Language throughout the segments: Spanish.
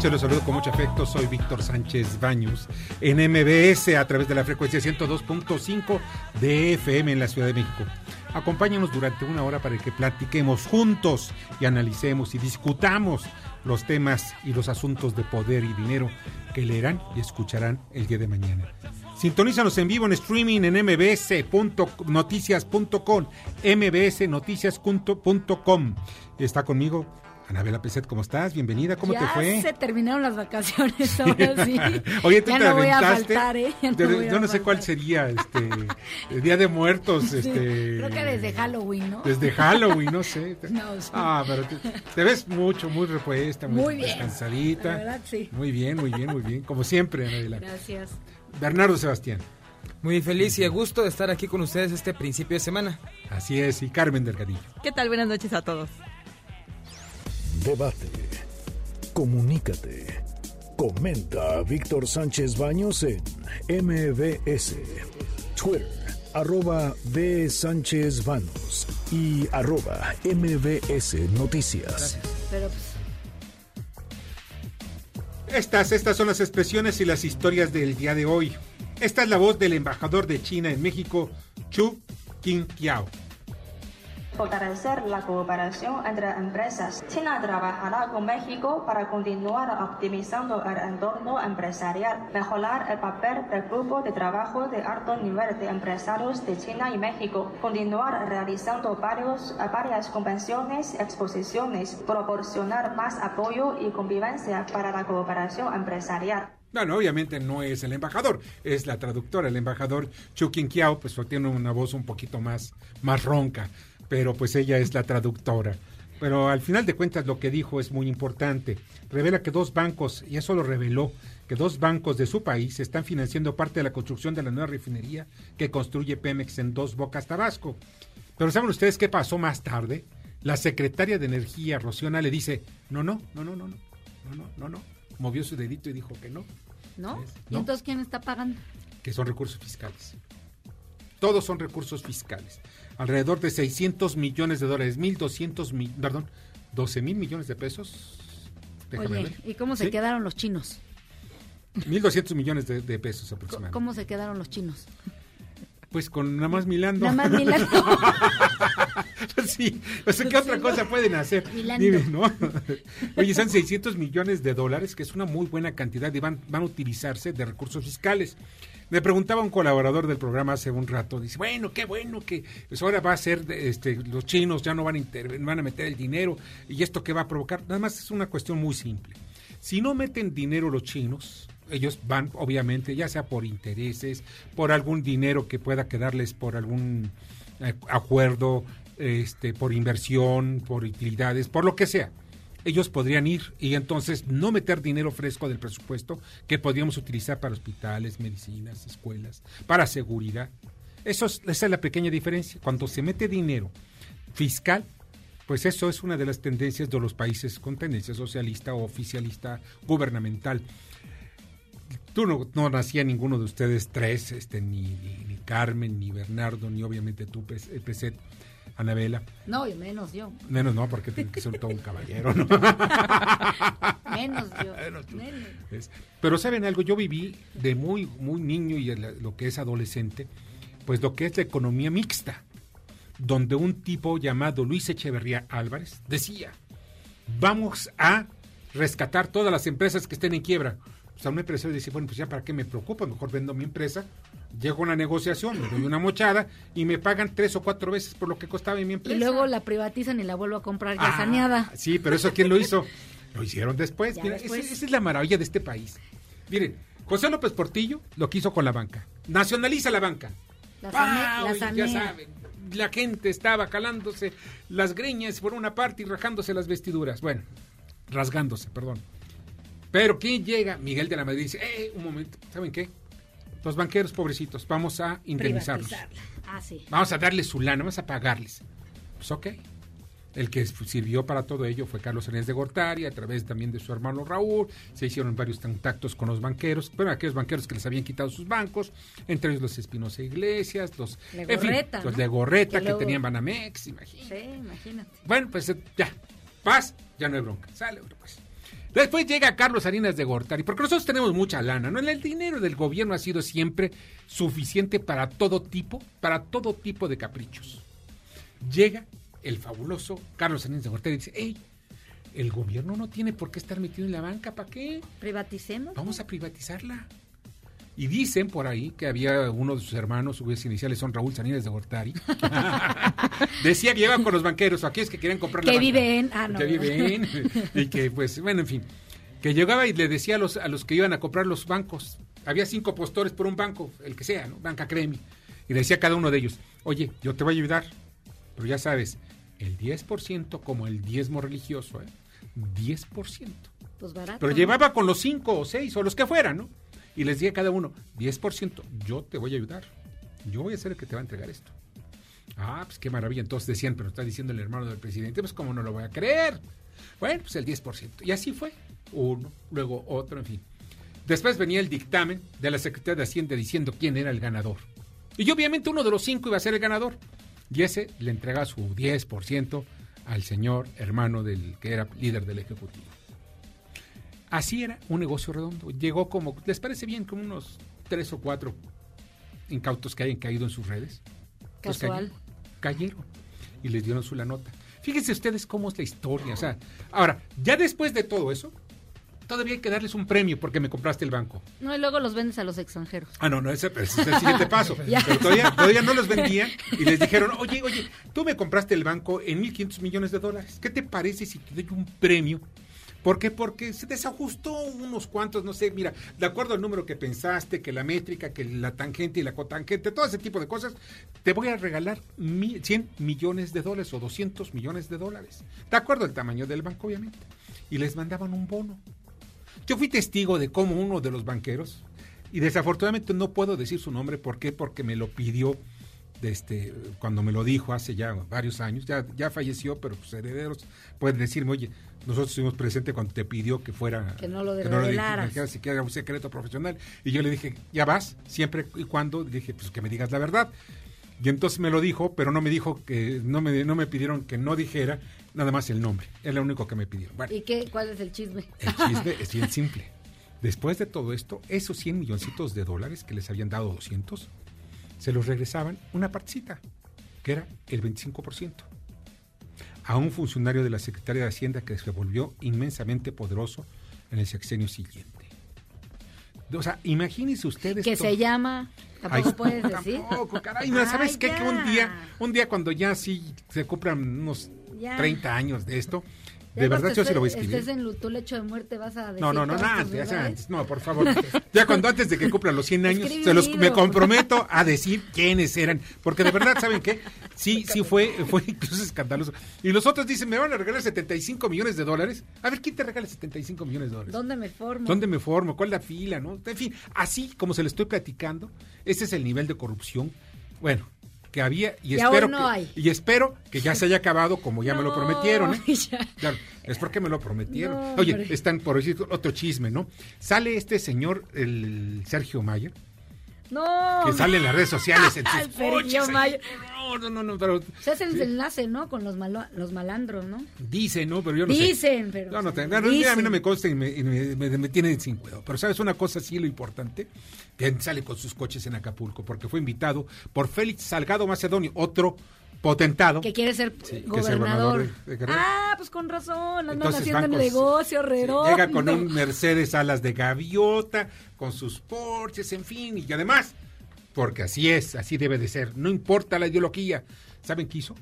Noches. Los saludo con mucho afecto. Soy Víctor Sánchez Baños en MBS a través de la frecuencia 102.5 de FM en la Ciudad de México. Acompáñanos durante una hora para que platiquemos juntos y analicemos y discutamos los temas y los asuntos de poder y dinero que leerán y escucharán el día de mañana. Sintonízanos en vivo en streaming en mbsnoticias.com, mbsnoticias.com. Está conmigo Anabela Peset, ¿cómo estás? Bienvenida, ¿cómo ya te fue? se terminaron las vacaciones ahora sí. Oye, tú ya te no voy a aventaste. faltar, ¿eh? Ya no Yo- voy a yo no sé cuál sería, este, el Día de Muertos, Sí, este. Creo que desde Halloween, ¿no? Desde Halloween, no sé. No, sí. Ah, pero te, te ves mucho, muy repuesta, muy, Muy bien. descansadita. La verdad, sí. Muy bien, muy bien, muy bien. Como siempre, Anabela. Gracias. Bernardo Sebastián. Muy feliz y a gusto de estar aquí con ustedes este principio de semana. Así es, y Carmen Delgadillo. ¿Qué tal? Buenas noches a todos. Debate. Comunícate. Comenta a Víctor Sánchez Baños en MBS. Twitter, arroba B. Sánchez Baños y arroba MBS Noticias. Pues, Estas, estas son las expresiones y las historias del día de hoy. Esta es la voz del embajador de China en México, Chu Qingqiao. Fortalecer la cooperación entre empresas. China trabajará con México para continuar optimizando el entorno empresarial, mejorar el papel del grupo de trabajo de alto nivel de empresarios de China y México, continuar realizando varios, varias convenciones, exposiciones, proporcionar más apoyo y convivencia para la cooperación empresarial. Bueno, obviamente no es el embajador, es la traductora. El embajador Chu Qingqiao, pues tiene una voz un poquito más, más ronca, pero pues ella es la traductora. Pero al final de cuentas lo que dijo es muy importante. Revela que dos bancos, y eso lo reveló, que dos bancos de su país están financiando parte de la construcción de la nueva refinería que construye Pemex en Dos Bocas, Tabasco. Pero ¿saben ustedes qué pasó más tarde? La secretaria de Energía, Rociona, le dice, no, no, no, no, no, no, no, no, no, no. Movió su dedito y dijo que no ¿no? ¿Y entonces quién está pagando? que son recursos fiscales. Todos son recursos fiscales. Alrededor de 600 millones de dólares, 1.200 mil, perdón, 12 mil millones de pesos. Déjame Oye, ver. ¿y cómo se Sí, quedaron los chinos? 1.200 millones de, de pesos aproximadamente. ¿Cómo se quedaron los chinos? Pues con nada más milando. Nada más milando. Sí, o sea, ¿qué otra cosa pueden hacer? Dime, ¿no? Oye, son 600 millones de dólares, que es una muy buena cantidad y van, van a utilizarse de recursos fiscales. Me preguntaba un colaborador del programa hace un rato, dice, bueno, qué bueno que pues ahora va a ser, de- este, los chinos ya no van a, van a meter el dinero y esto qué va a provocar. Nada más es una cuestión muy simple. Si no meten dinero los chinos, ellos van, obviamente, ya sea por intereses, por algún dinero que pueda quedarles por algún eh, acuerdo, este, por inversión, por utilidades, por lo que sea. Ellos podrían ir y entonces no meter dinero fresco del presupuesto que podríamos utilizar para hospitales, medicinas, escuelas, para seguridad. Eso es, esa es la pequeña diferencia. Cuando se mete dinero fiscal, pues eso es una de las tendencias de los países con tendencia socialista o oficialista gubernamental. Tú no, no nacía ninguno de ustedes tres, este, ni, ni, ni Carmen, ni Bernardo, ni obviamente tú, Pes- Peset, Anabela. No, y menos yo. Menos no, porque tiene que ser todo un caballero, ¿no? Menos yo. Menos. Menos. Pero saben algo, yo viví de muy, muy niño y lo que es adolescente, pues lo que es la economía mixta, donde un tipo llamado Luis Echeverría Álvarez decía, vamos a rescatar todas las empresas que estén en quiebra. O sea, un empresario dice, bueno, pues ya para qué me preocupo, mejor vendo mi empresa, llego a una negociación, me doy una mochada y me pagan tres o cuatro veces por lo que costaba mi Y empresa. luego la privatizan y la vuelvo a comprar ya Ah, saneada. Sí, pero eso ¿quién lo hizo? Lo hicieron después. Mira, después. esa es la maravilla de este país. Miren, José López Portillo lo quiso con la banca. Nacionaliza la banca. La, sane- ¡Pau! la Y ya saben, la gente estaba calándose las greñas por una parte y rajándose las vestiduras. Bueno, rasgándose, perdón. Pero ¿quién llega? Miguel de la Madrid dice, eh, un momento, ¿saben qué? Los banqueros pobrecitos, vamos a indemnizarlos. Ah, sí. Vamos a darles su lana, vamos a pagarles. Pues ok. El que sirvió para todo ello fue Carlos Salinas de Gortari, a través también de su hermano Raúl. Se hicieron varios contactos con los banqueros, bueno, aquellos banqueros que les habían quitado sus bancos, entre ellos los Espinosa Iglesias, los Legorreta, en fin, los de Gorreta Que tenían Banamex, imagínate. Sí, imagínate. Bueno, pues eh, ya, paz, ya no hay bronca. Sale, pues. Después llega Carlos Salinas de Gortari, porque nosotros tenemos mucha lana, ¿no? El dinero del gobierno ha sido siempre suficiente para todo tipo, para todo tipo de caprichos. Llega el fabuloso Carlos Salinas de Gortari y dice, hey, el gobierno no tiene por qué estar metido en la banca, ¿para qué? Privaticemos. Vamos a privatizarla. Y dicen por ahí que había uno de sus hermanos, sus iniciales son Raúl Salinas de Gortari. Decía que lleva con los banqueros, o aquellos que querían comprar la Que banca. vive en- ah, no. Que vive en. Y que, pues, bueno, en fin. Que llegaba y le decía a los, a los que iban a comprar los bancos. Había cinco postores por un banco, el que sea, ¿no? Banca Cremi. Y le decía a cada uno de ellos, oye, yo te voy a ayudar. Pero ya sabes, el 10% como el diezmo religioso, ¿eh? 10%. Pues barato. Pero llevaba con los cinco o seis o los que fueran, ¿no? Y les decía a cada uno, 10%, yo te voy a ayudar. Yo voy a ser el que te va a entregar esto. Ah, pues qué maravilla. Entonces decían, pero está diciendo el hermano del presidente, pues cómo no lo voy a creer. Bueno, pues el 10%. Y así fue. Uno, luego otro, en fin. Después venía el dictamen de la Secretaría de Hacienda diciendo quién era el ganador. Y obviamente uno de los cinco iba a ser el ganador. Y ese le entrega su 10% al señor hermano del que era líder del Ejecutivo. Así era un negocio redondo. Llegó como, ¿les parece bien? Como unos tres o cuatro incautos que hayan caído en sus redes. Pues Casual. cayeron, cayeron y les dieron su la nota. Fíjense ustedes cómo es la historia. O sea, ahora, ya después de todo eso, todavía hay que darles un premio porque me compraste el banco. No, y luego los vendes a los extranjeros. Ah, no, no, ese, ese es el siguiente paso. Pero todavía, todavía no los vendían y les dijeron, oye, oye, tú me compraste el banco en 1.500 millones de dólares. ¿Qué te parece si te doy un premio? ¿Por qué? Porque se desajustó unos cuantos, no sé, mira, de acuerdo al número que pensaste, que la métrica, que la tangente y la cotangente, todo ese tipo de cosas, te voy a regalar mil- 100 millones de dólares o 200 millones de dólares. De acuerdo al tamaño del banco, obviamente. Y les mandaban un bono. Yo fui testigo de cómo uno de los banqueros, y desafortunadamente no puedo decir su nombre, ¿por qué? Porque me lo pidió este, cuando me lo dijo hace ya varios años, ya, ya falleció, pero sus herederos pueden decirme, oye, nosotros estuvimos presentes cuando te pidió que fuera... Que no lo que revelaras. dijeras, que era un secreto profesional. Y yo le dije, ya vas, siempre y cuando, dije, pues que me digas la verdad. Y entonces me lo dijo, pero no me dijo que, no me, no me pidieron que no dijera nada más el nombre. Es lo único que me pidieron. Bueno, ¿Y qué? ¿Cuál es el chisme? el chisme es bien simple. Después de todo esto, esos 100 milloncitos de dólares que les habían dado 200, se los regresaban una partecita, que era el 25%, a un funcionario de la Secretaría de Hacienda que se volvió inmensamente poderoso en el sexenio siguiente. O sea, imagínense ustedes... Que se llama. Tampoco Ay, puedes decir. Tampoco, caray. No, ¿Sabes Ay, qué? Que un día, un día cuando ya sí se cumplan unos Ya. 30 años de esto, de verdad yo sí lo voy a escribir. Estés en tu lecho de muerte, vas a decir. No, no, no, tus antes, ya antes. No, por favor. Ya cuando antes de que cumplan los 100 años, se los, libro. me comprometo a decir quiénes eran. Porque de verdad, ¿saben qué? Sí, sí fue, fue incluso escandaloso. Y los otros dicen, me van a regalar 75 millones de dólares. A ver, ¿quién te regala 75 millones de dólares? ¿Dónde me formo? ¿Dónde me formo? ¿Cuál es la fila? ¿no? En fin, así como se le estoy platicando, ese es el nivel de corrupción. Bueno, que había y, Y espero no que, hay. y espero que ya se haya acabado como ya me lo prometieron. ¿eh? Claro, es porque me lo prometieron. No, Oye, hombre. están por decir otro chisme, ¿no? Sale este señor, el Sergio Mayer, No. que sale en las redes sociales en sus ahí. Mayo. No, no, no, pero Se hace el enlace, ¿no? Con los, malo- los malandros, ¿no? dice, ¿no? Pero yo no sé. Dicen, pero. No, no, no, a mí dicen. no me consta y me, y me- me- me tiene sin cuidado. Pero sabes una cosa, sí, lo importante, que sale con sus coches en Acapulco, porque fue invitado por Félix Salgado Macedonio, otro potentado. Que quiere ser Sí, gobernador. de- ah, pues con razón. Andan Entonces haciendo con- negocio, sí, redondo. Llega con un Mercedes alas de gaviota, con sus porches, en fin, y además, porque así es, así debe de ser, no importa la ideología. ¿Saben qué hizo?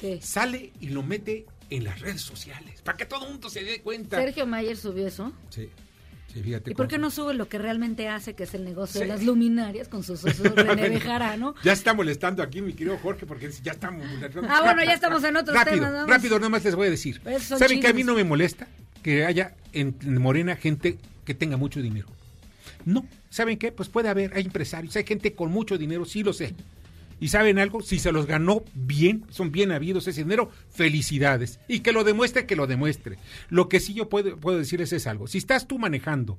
¿Qué? Sale y lo mete en las redes sociales, para que todo el mundo se dé cuenta. Sergio Mayer subió eso. Sí, sí, fíjate. ¿Y por qué no sube lo que realmente hace, que es el negocio Sí. de las luminarias con sus socios René Bejarano? Ya está molestando aquí mi querido Jorge porque ya estamos molestando. Ah, bueno, ya estamos en otros rápido, temas. Rápido, nada más les voy a decir. ¿Saben que a mí no me molesta que haya en Morena gente que tenga mucho dinero? No, ¿saben qué? Pues puede haber, hay empresarios, hay gente con mucho dinero, sí lo sé. ¿Y saben algo? Si se los ganó bien, son bien habidos ese dinero, felicidades. Y que lo demuestre, que lo demuestre. Lo que sí yo puedo, puedo decirles es algo. Si estás tú manejando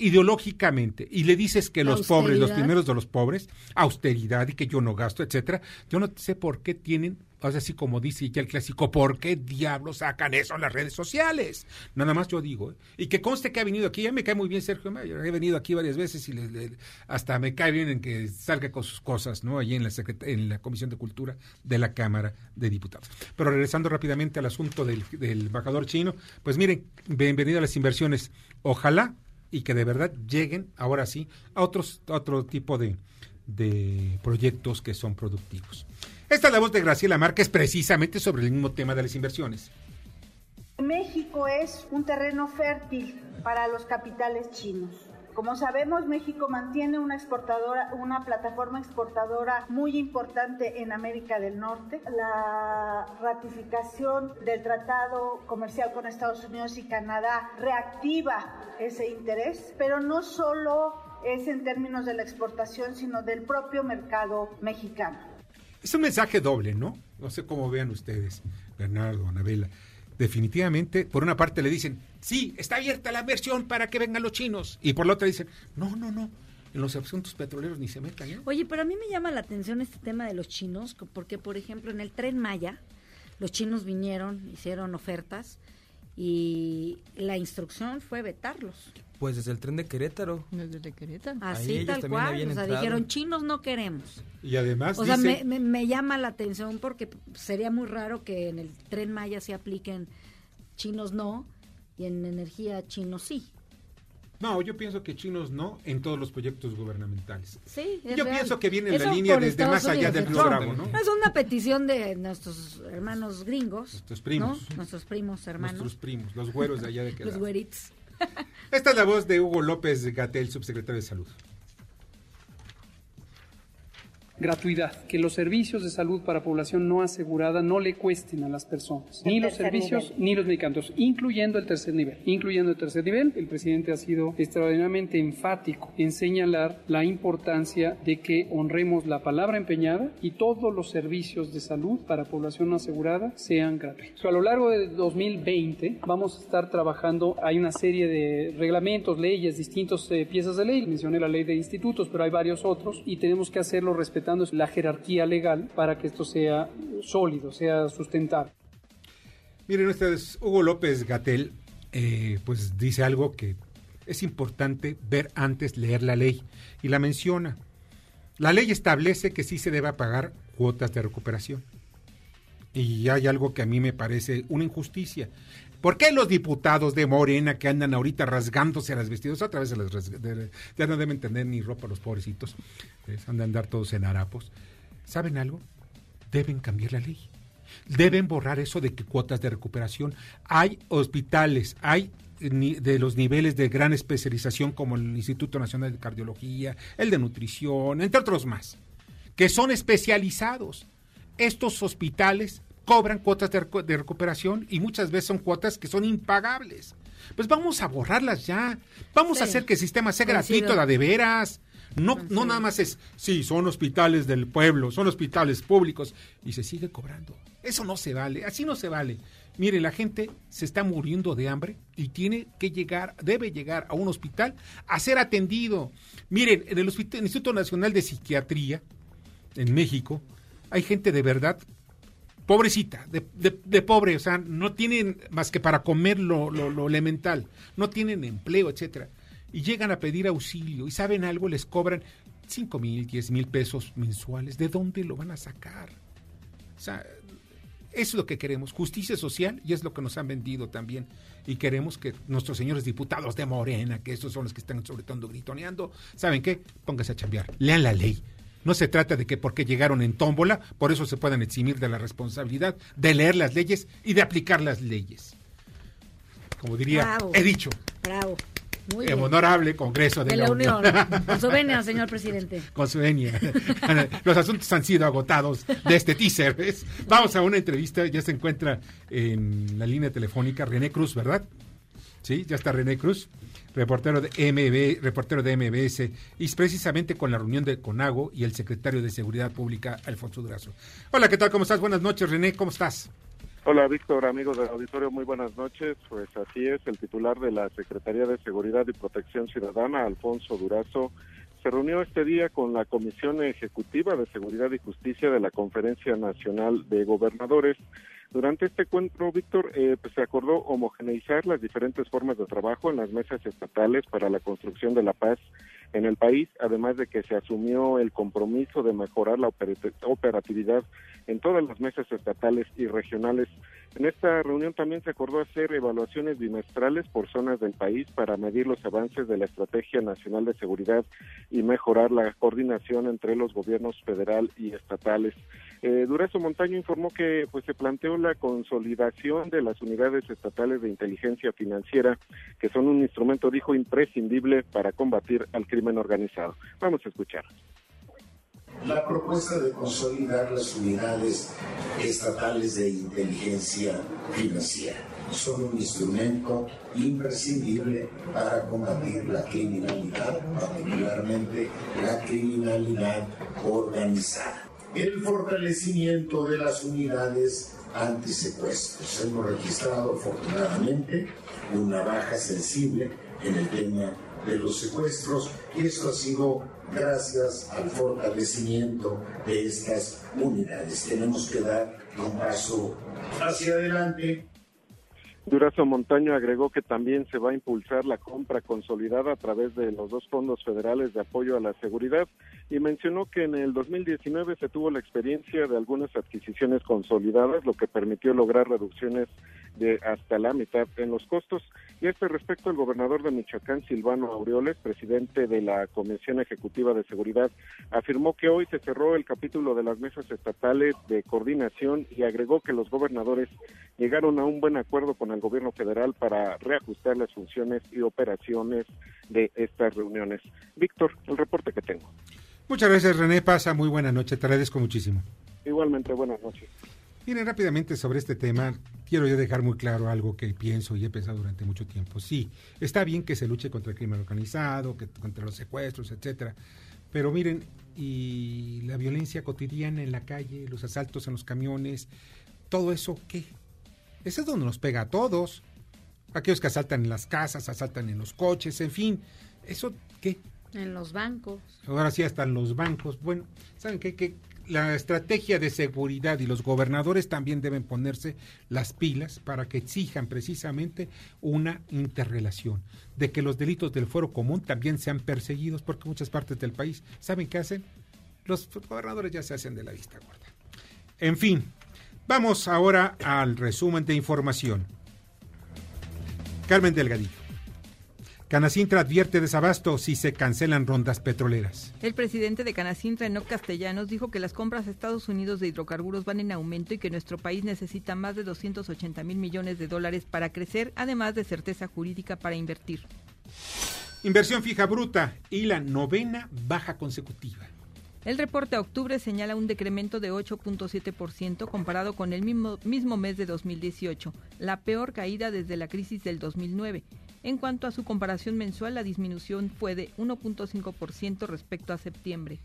ideológicamente y le dices que los pobres, los primeros de los pobres, austeridad y que yo no gasto, etcétera, yo no sé por qué tienen, o sea, así como dice ya el clásico, ¿por qué diablos sacan eso en las redes sociales? Nada más yo digo, ¿eh? y que conste que ha venido aquí, ya me cae muy bien Sergio Mayer, he venido aquí varias veces y le- le- hasta me cae bien en que salga con sus cosas, ¿no? Allí en la, en la Comisión de Cultura de la Cámara de Diputados. Pero regresando rápidamente al asunto del, del embajador chino, pues miren, bienvenido a las inversiones. Ojalá y que de verdad lleguen, ahora sí, a otros, otro tipo de, de proyectos que son productivos. Esta es la voz de Graciela Márquez precisamente sobre el mismo tema de las inversiones. México es un terreno fértil para los capitales chinos. Como sabemos, México mantiene una exportadora, una plataforma exportadora muy importante en América del Norte. La ratificación del tratado comercial con Estados Unidos y Canadá reactiva ese interés, pero no solo es en términos de la exportación, sino del propio mercado mexicano. Es un mensaje doble, ¿no? No sé cómo vean ustedes, Bernardo, Anabela. Definitivamente, por una parte le dicen, sí, está abierta la inversión para que vengan los chinos. Y por la otra dicen, no, no, no, en los asuntos petroleros ni se metan, ¿eh? Oye, pero a mí me llama la atención este tema de los chinos, porque, por ejemplo, en el tren Maya, los chinos vinieron, hicieron ofertas y la instrucción fue vetarlos. Pues desde el tren de Querétaro. Desde Querétaro. Así tal cual. O sea, entrado. dijeron, chinos no queremos. Y además O sea, me- me llama la atención porque sería muy raro que en el tren Maya se apliquen chinos no y en energía chinos sí. No, yo pienso que chinos no en todos los proyectos gubernamentales. Sí, es Yo real. pienso que viene en la línea desde Estados más allá del de Río. Bravo, ¿no? Es una petición de nuestros hermanos gringos. Nuestros primos. ¿no? Nuestros primos hermanos. Nuestros primos, los güeros de allá de los Querétaro. güeritos. Esta es la voz de Hugo López Gatel, subsecretario de Salud. Gratuidad, que los servicios de salud para población no asegurada no le cuesten a las personas, ni los servicios nivel. ni los medicamentos, incluyendo el tercer nivel. Incluyendo el tercer nivel, el presidente ha sido extraordinariamente enfático en señalar la importancia de que honremos la palabra empeñada y todos los servicios de salud para población no asegurada sean gratuitos. A lo largo de 2020 vamos a estar trabajando, hay una serie de reglamentos, leyes, distintas eh, piezas de ley, mencioné la ley de institutos, pero hay varios otros y tenemos que hacerlo respetando la jerarquía legal para que esto sea sólido, sea sustentable. Miren ustedes, Hugo López Gatel, eh, pues dice algo que es importante ver antes leer la ley y la menciona. La ley establece que sí se debe pagar cuotas de recuperación. Y hay algo que a mí me parece una injusticia. ¿Por qué los diputados de Morena que andan ahorita rasgándose las vestidos, otra vez se las ya no deben tener ni ropa los pobrecitos, eh, han de andar todos en harapos? ¿Saben algo? Deben cambiar la ley. Deben borrar eso de que cuotas de recuperación. Hay hospitales, hay ni- de los niveles de gran especialización como el Instituto Nacional de Cardiología, el de Nutrición, entre otros más, que son especializados. Estos hospitales cobran cuotas de, recu- de recuperación y muchas veces son cuotas que son impagables. Pues vamos a borrarlas ya. Vamos a hacer que el sistema sea Coincido. gratuito, la de veras. No, no nada más es, sí, son hospitales del pueblo, son hospitales públicos y se sigue cobrando. Eso no se vale, así no se vale. Mire, la gente se está muriendo de hambre y tiene que llegar, debe llegar a un hospital a ser atendido. Miren, en el, hospital, el Instituto Nacional de Psiquiatría, en México, hay gente de verdad pobrecita, de, de- pobre, o sea, no tienen más que para comer lo, lo- elemental, no tienen empleo, etcétera. Y llegan a pedir auxilio y saben algo, les cobran 5 mil, 10 mil pesos mensuales. ¿De dónde lo van a sacar? O sea, eso es lo que queremos, justicia social, y es lo que nos han vendido también. Y queremos que nuestros señores diputados de Morena, que estos son los que están sobre todo gritoneando, ¿saben qué? Pónganse a chambear, lean la ley. No se trata de que porque llegaron en tómbola, por eso se puedan eximir de la responsabilidad de leer las leyes y de aplicar las leyes. Como diría, Bravo. he dicho, Bravo. Muy el bien. honorable Congreso de, De la Unión. Con su venia, señor presidente. con su venia. Los asuntos han sido agotados de este teaser. ¿ves? Vamos a una entrevista. Ya se encuentra en la línea telefónica René Cruz, ¿verdad? Sí, ya está René Cruz, reportero de MB, reportero de MBS, y precisamente con la reunión de Conago y el secretario de Seguridad Pública, Alfonso Durazo. Hola, ¿qué tal? ¿Cómo estás? Buenas noches, René, ¿cómo estás? Hola Víctor, amigos del auditorio, muy buenas noches. Pues así es, el titular de la Secretaría de Seguridad y Protección Ciudadana, Alfonso Durazo, se reunió este día con la Comisión Ejecutiva de Seguridad y Justicia de la Conferencia Nacional de Gobernadores. Durante este encuentro, Víctor, eh, pues se acordó homogeneizar las diferentes formas de trabajo en las mesas estatales para la construcción de la paz en el país, además de que se asumió el compromiso de mejorar la operat- operatividad en todas las mesas estatales y regionales. En esta reunión también se acordó hacer evaluaciones bimestrales por zonas del país para medir los avances de la Estrategia Nacional de Seguridad y mejorar la coordinación entre los gobiernos federal y estatales. Eh, Durazo Montaño informó que pues se planteó la consolidación de las unidades estatales de inteligencia financiera, que son un instrumento, dijo, imprescindible para combatir al crimen organizado. Vamos a escuchar. La propuesta de consolidar las unidades estatales de inteligencia financiera son un instrumento imprescindible para combatir la criminalidad, particularmente la criminalidad organizada. El fortalecimiento de las unidades antisecuestros. Hemos registrado afortunadamente una baja sensible en el tema de los secuestros y esto ha sido gracias al fortalecimiento de estas unidades. Tenemos que dar un paso hacia adelante Durazo Montaño agregó que también se va a impulsar la compra consolidada a través de los dos fondos federales de apoyo a la seguridad y mencionó que en el 2019 se tuvo la experiencia de algunas adquisiciones consolidadas, lo que permitió lograr reducciones de hasta la mitad en los costos. Y a este respecto, el gobernador de Michoacán, Silvano Aureoles, presidente de la Comisión Ejecutiva de Seguridad, afirmó que hoy se cerró el capítulo de las mesas estatales de coordinación y agregó que los gobernadores llegaron a un buen acuerdo con el gobierno federal para reajustar las funciones y operaciones de estas reuniones. Víctor, el reporte que tengo. Muchas gracias, René. Pasa muy buena noche. Te agradezco muchísimo. Igualmente, buenas noches. Miren, rápidamente sobre este tema, quiero yo dejar muy claro algo que pienso y he pensado durante mucho tiempo. Sí, está bien que se luche contra el crimen organizado, que, contra los secuestros, etcétera. Pero miren, y la violencia cotidiana en la calle, los asaltos en los camiones, todo eso, ¿qué? Eso es donde nos pega a todos. Aquellos que asaltan en las casas, asaltan en los coches, en fin. ¿Eso qué? En los bancos. Ahora sí hasta en los bancos. Bueno, ¿saben qué? Que la estrategia de seguridad y los gobernadores también deben ponerse las pilas para que exijan precisamente una interrelación, de que los delitos del fuero común también sean perseguidos, porque muchas partes del país, ¿saben qué hacen? Los gobernadores ya se hacen de la vista gorda. En fin, vamos ahora al resumen de información. Carmen Delgadillo. Canacintra advierte desabasto si se cancelan rondas petroleras. El presidente de Canacintra, Enoc Castellanos, dijo que las compras a Estados Unidos de hidrocarburos van en aumento y que nuestro país necesita más de 280 mil millones de dólares para crecer, además de certeza jurídica para invertir. Inversión fija bruta y la novena baja consecutiva. El reporte a octubre señala un decremento de 8.7% comparado con el mismo, mismo mes de 2018, la peor caída desde la crisis del 2009. En cuanto a su comparación mensual, la disminución fue de 1.5% respecto a septiembre.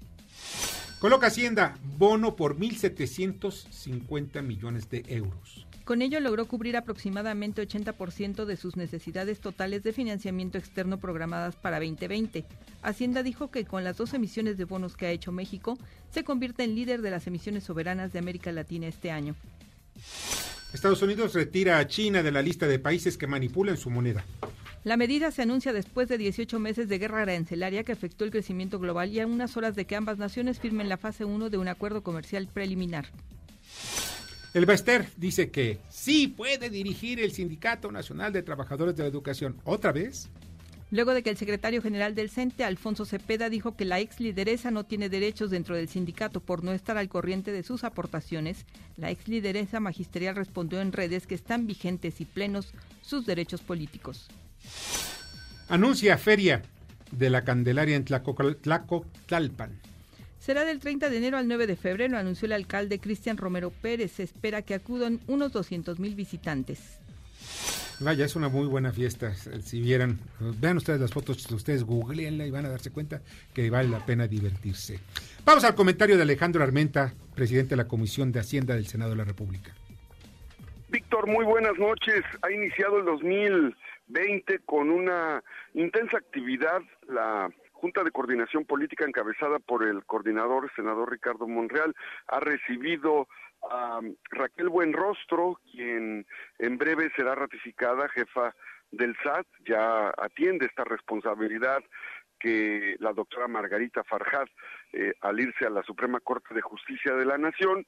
Coloca Hacienda bono por 1.750 millones de euros. Con ello logró cubrir aproximadamente 80% de sus necesidades totales de financiamiento externo programadas para 2020. Hacienda dijo que con las dos emisiones de bonos que ha hecho México, se convierte en líder de las emisiones soberanas de América Latina este año. Estados Unidos retira a China de la lista de países que manipulan su moneda. La medida se anuncia después de 18 meses de guerra arancelaria que afectó el crecimiento global y a unas horas de que ambas naciones firmen la fase 1 de un acuerdo comercial preliminar. El Baster dice que sí puede dirigir el Sindicato Nacional de Trabajadores de la Educación. ¿Otra vez? Luego de que el secretario general del CENTE, Alfonso Cepeda, dijo que la ex lideresa no tiene derechos dentro del sindicato por no estar al corriente de sus aportaciones, la ex lideresa magisterial respondió en redes que están vigentes y plenos sus derechos políticos. Anuncia feria de la Candelaria en Tlacotlalpan. Será del 30 de enero al 9 de febrero, anunció el alcalde Cristian Romero Pérez. Se espera que acudan unos 200 mil visitantes. Vaya, es una muy buena fiesta. Si vieran, vean ustedes las fotos, ustedes googleenla y van a darse cuenta que vale la pena divertirse. Vamos al comentario de Alejandro Armenta, presidente de la Comisión de Hacienda del Senado de la República. Víctor, muy buenas noches. Ha iniciado el 2020 con una intensa actividad. La Junta de Coordinación Política encabezada por el coordinador senador Ricardo Monreal ha recibido a Raquel Buenrostro, quien en breve será ratificada jefa del SAT, ya atiende esta responsabilidad que la doctora Margarita Farjad, eh, al irse a la Suprema Corte de Justicia de la Nación,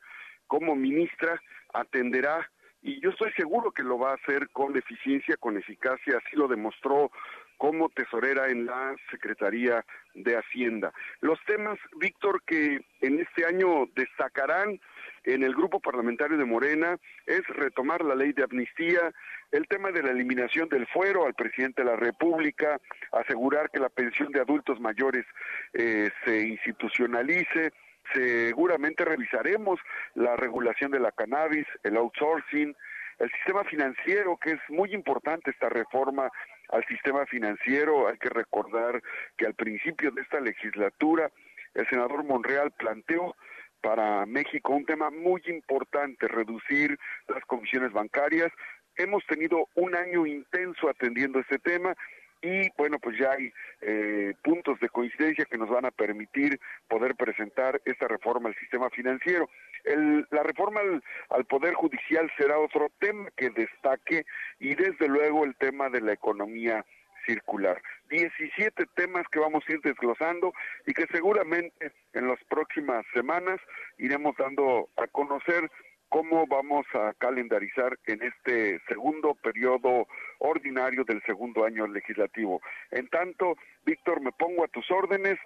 como ministra, atenderá y yo estoy seguro que lo va a hacer con eficiencia, con eficacia, así lo demostró como tesorera en la Secretaría de Hacienda. Los temas, Víctor, que en este año destacarán en el grupo parlamentario de Morena es retomar la ley de amnistía, el tema de la eliminación del fuero al presidente de la República, asegurar que la pensión de adultos mayores eh, se institucionalice, seguramente revisaremos la regulación de la cannabis, el outsourcing, el sistema financiero, que es muy importante esta reforma al sistema financiero. Hay que recordar que al principio de esta legislatura el senador Monreal planteó para México un tema muy importante, reducir las comisiones bancarias. Hemos tenido un año intenso atendiendo este tema y bueno, pues ya hay eh, puntos de coincidencia que nos van a permitir poder presentar esta reforma al sistema financiero. El, la reforma al, al, Poder Judicial será otro tema que destaque y desde luego el tema de la economía circular. 17 temas que vamos a ir desglosando y que seguramente en las próximas semanas iremos dando a conocer cómo vamos a calendarizar en este segundo periodo ordinario del segundo año legislativo. En tanto, Víctor, me pongo a tus órdenes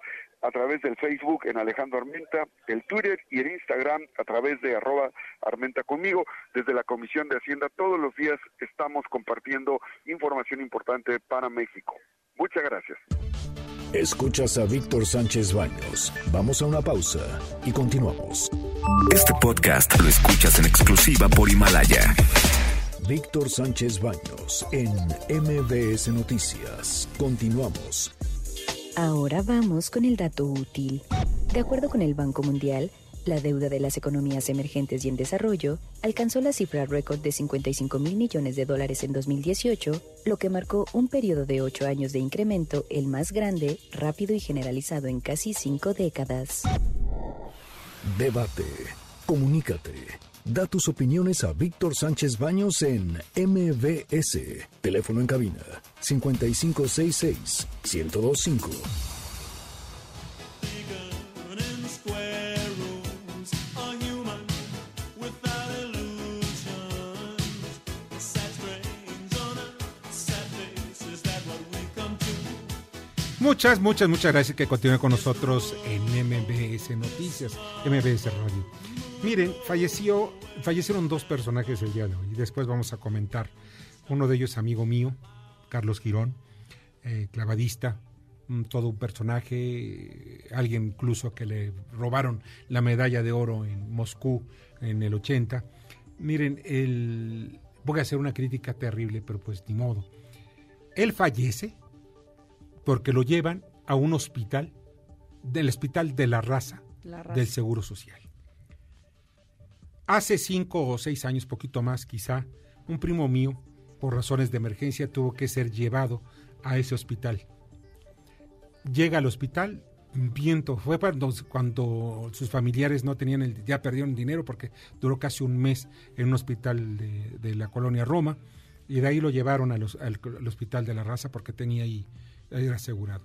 a través del Facebook en Alejandro Armenta, el Twitter y el Instagram a través de arroba Armenta conmigo. Desde la Comisión de Hacienda todos los días estamos compartiendo información importante para México. Muchas gracias. Escuchas a Víctor Sánchez Baños. Vamos a una pausa y continuamos. Este podcast lo escuchas en exclusiva por Himalaya. Víctor Sánchez Baños en MBS Noticias. Continuamos. Ahora vamos con el dato útil. De acuerdo con el Banco Mundial, la deuda de las economías emergentes y en desarrollo alcanzó la cifra récord de 55 mil millones de dólares en 2018, lo que marcó un periodo de ocho años de incremento, el más grande, rápido y generalizado en casi cinco décadas. Debate. Comunícate. Da tus opiniones a Víctor Sánchez Baños en MBS. Teléfono en cabina 5566 1025. Muchas, muchas, muchas gracias que continúen con nosotros en MBS Noticias, MBS Radio. Miren, falleció, fallecieron dos personajes el día de hoy después vamos a comentar. Uno de ellos, amigo mío, Carlos Girón, eh, clavadista, un, todo un personaje, alguien incluso que le robaron la medalla de oro en Moscú en el 80. Miren, el, voy a hacer una crítica terrible, pero pues ni modo. Él fallece porque lo llevan a un hospital, del hospital de la raza, La raza. del Seguro Social. Hace cinco o seis años, poquito más quizá, un primo mío, por razones de emergencia, tuvo que ser llevado a ese hospital. Llega al hospital, viento, fue cuando, cuando sus familiares no tenían el, ya perdieron dinero porque duró casi un mes en un hospital de, de la colonia Roma y de ahí lo llevaron a los- al, al hospital de la raza porque tenía ahí, era asegurado.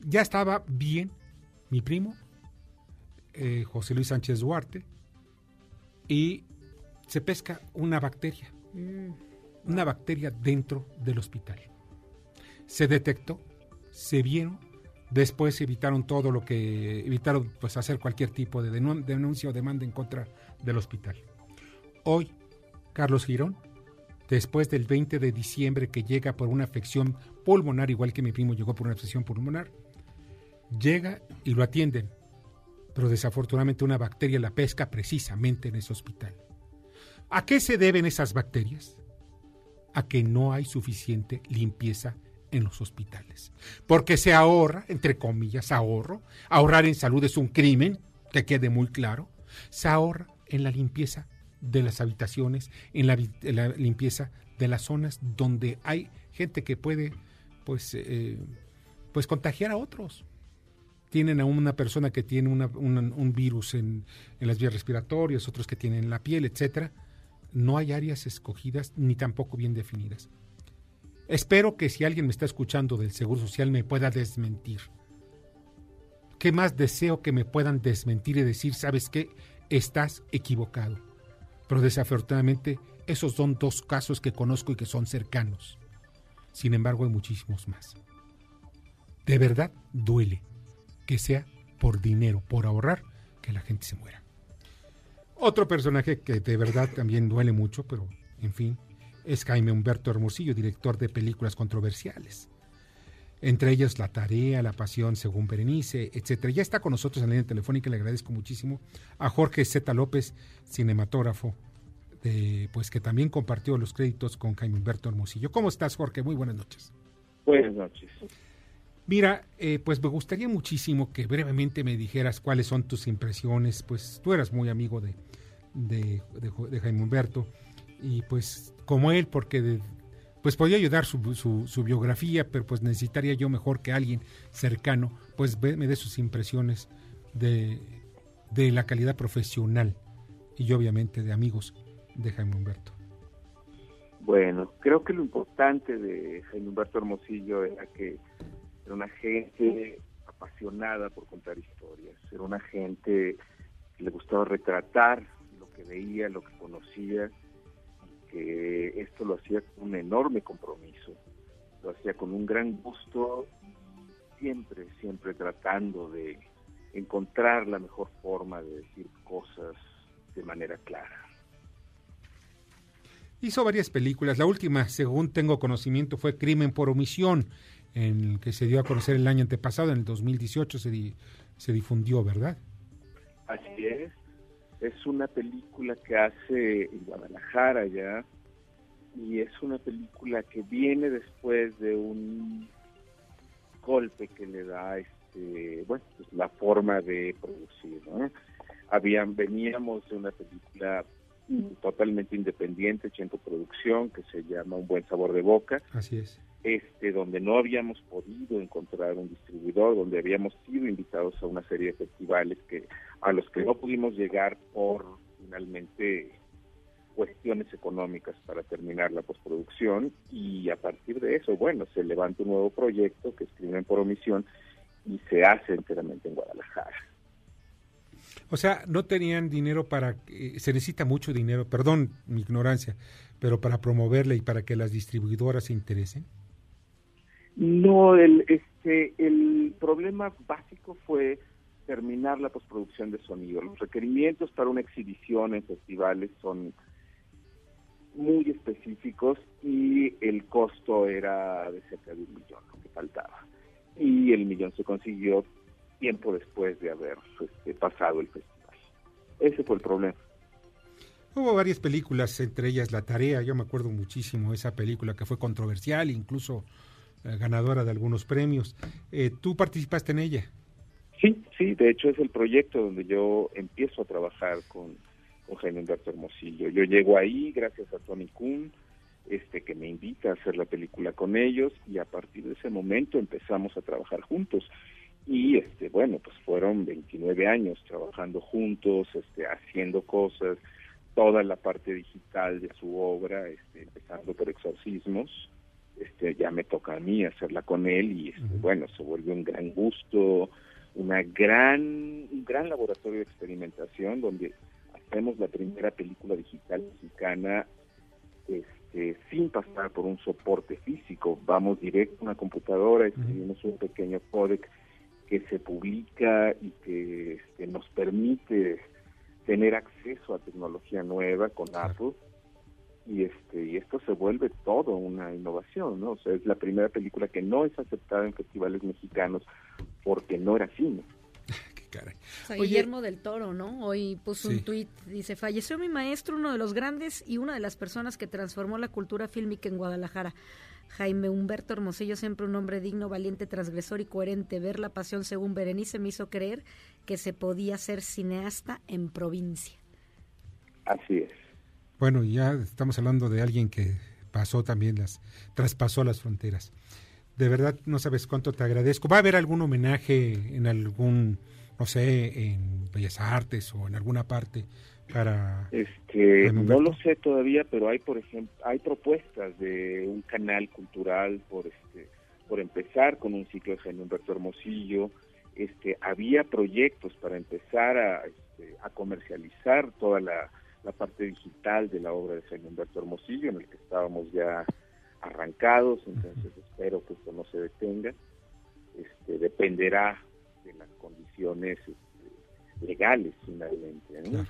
Ya estaba bien mi primo, eh, José Luis Sánchez Duarte, y se pesca una bacteria, una bacteria dentro del hospital. Se detectó, se vieron, después evitaron todo lo que evitaron pues hacer cualquier tipo de denun- denuncia o demanda en contra del hospital. Hoy Carlos Girón, después del 20 de diciembre que llega por una afección pulmonar, igual que mi primo llegó por una afección pulmonar, llega y lo atienden, pero desafortunadamente una bacteria la pesca precisamente en ese hospital. ¿A qué se deben esas bacterias? A que no hay suficiente limpieza en los hospitales. Porque se ahorra, entre comillas, ahorro. Ahorrar en salud es un crimen, que quede muy claro. Se ahorra en la limpieza de las habitaciones, en la, limpieza de las zonas donde hay gente que puede, pues, eh, pues contagiar a otros tienen a una persona que tiene un virus en, en las vías respiratorias, otros que tienen en la piel, etcétera, no hay áreas escogidas ni tampoco bien definidas. Espero que si alguien me está escuchando del Seguro Social me pueda desmentir. ¿Qué más deseo que me puedan desmentir y decir, sabes qué, estás equivocado? Pero desafortunadamente esos son dos casos que conozco y que son cercanos. Sin embargo, hay muchísimos más. De verdad duele que sea por dinero, por ahorrar, que la gente se muera. Otro personaje que de verdad también duele mucho, pero en fin, es Jaime Humberto Hermosillo, director de películas controversiales. Entre ellas La Tarea, La Pasión según Berenice, etcétera. Ya está con nosotros en la línea telefónica, le agradezco muchísimo a Jorge Z. López, cinematógrafo, de, pues que también compartió los créditos con Jaime Humberto Hermosillo. ¿Cómo estás, Jorge? Muy buenas noches. Buenas noches. Mira, eh, pues me gustaría muchísimo que brevemente me dijeras cuáles son tus impresiones, pues tú eras muy amigo de, de, Jaime Humberto y pues como él, porque de- pues podía ayudar su, su, biografía, pero pues necesitaría yo mejor que alguien cercano, pues me dé sus impresiones de, de la calidad profesional y obviamente de amigos de Jaime Humberto. Bueno, creo que lo importante de Jaime Humberto Hermosillo era que era una gente apasionada por contar historias, era una gente que le gustaba retratar lo que veía, lo que conocía, que esto lo hacía con un enorme compromiso, lo hacía con un gran gusto, siempre, siempre tratando de encontrar la mejor forma de decir cosas de manera clara. Hizo varias películas. La última, según tengo conocimiento, fue Crimen por Omisión, en el que se dio a conocer el año antepasado, en el 2018 se, di- se difundió, ¿verdad? Así es. Es una película que hace en Guadalajara ya y es una película que viene después de un golpe que le da este bueno pues, la forma de producir ¿no? habían veníamos de una película totalmente independiente hecha en coproducción que se llama Un buen sabor de boca Así es. este, donde no habíamos podido encontrar un distribuidor, donde habíamos sido invitados a una serie de festivales que a los que no pudimos llegar por finalmente cuestiones económicas para terminar la postproducción y a partir de eso, bueno, se levanta un nuevo proyecto que escriben por omisión y se hace enteramente en Guadalajara. O sea, no tenían dinero para... eh, se necesita mucho dinero, perdón mi ignorancia, pero para promoverla y para que las distribuidoras se interesen. No, el, este, el problema básico fue terminar la postproducción de sonido. Los requerimientos para una exhibición en festivales son muy específicos y el costo era de cerca de un millón, lo que faltaba. Y el millón se consiguió tiempo después de haber este, pasado el festival. Ese fue el problema. Hubo varias películas, entre ellas La Tarea, yo me acuerdo muchísimo de esa película que fue controversial, incluso eh, ganadora de algunos premios. Eh, ¿Tú participaste en ella? Sí, sí, de hecho es el proyecto donde yo empiezo a trabajar con, con Jaime Humberto Hermosillo. Yo llego ahí gracias a Tony Kuhn, este, que me invita a hacer la película con ellos y a partir de ese momento empezamos a trabajar juntos. Y este, bueno, pues fueron 29 años trabajando juntos, este, haciendo cosas, toda la parte digital de su obra, este, empezando por exorcismos, este, ya me toca a mí hacerla con él y este, bueno, se vuelve un gran gusto, una gran, un gran laboratorio de experimentación donde hacemos la primera película digital mexicana este, sin pasar por un soporte físico. Vamos directo a una computadora, escribimos un pequeño códec que se publica y que este, nos permite tener acceso a tecnología nueva con Apple y este y esto se vuelve todo una innovación, ¿no? O sea, es la primera película que no es aceptada en festivales mexicanos porque no era cine. O sea, Guillermo del Toro, ¿no? Hoy puso un tuit, dice, falleció mi maestro, uno de los grandes y una de las personas que transformó la cultura fílmica en Guadalajara. Jaime Humberto Hermosillo, siempre un hombre digno, valiente, transgresor y coherente. Ver la pasión según Berenice me hizo creer que se podía ser cineasta en provincia. Así es. Bueno, ya estamos hablando de alguien que pasó también las, traspasó las fronteras. De verdad, no sabes cuánto te agradezco. ¿Va a haber algún homenaje en algún no sé, en Bellas Artes o en alguna parte para este no lo sé todavía pero hay por ejemplo hay propuestas de un canal cultural por este por empezar con un ciclo de Jaime Humberto Hermosillo este había proyectos para empezar a, este, a comercializar toda la, la parte digital de la obra de Jaime Humberto Hermosillo en el que estábamos ya arrancados entonces espero que esto no se detenga este dependerá de las condiciones este, legales finalmente. ¿no?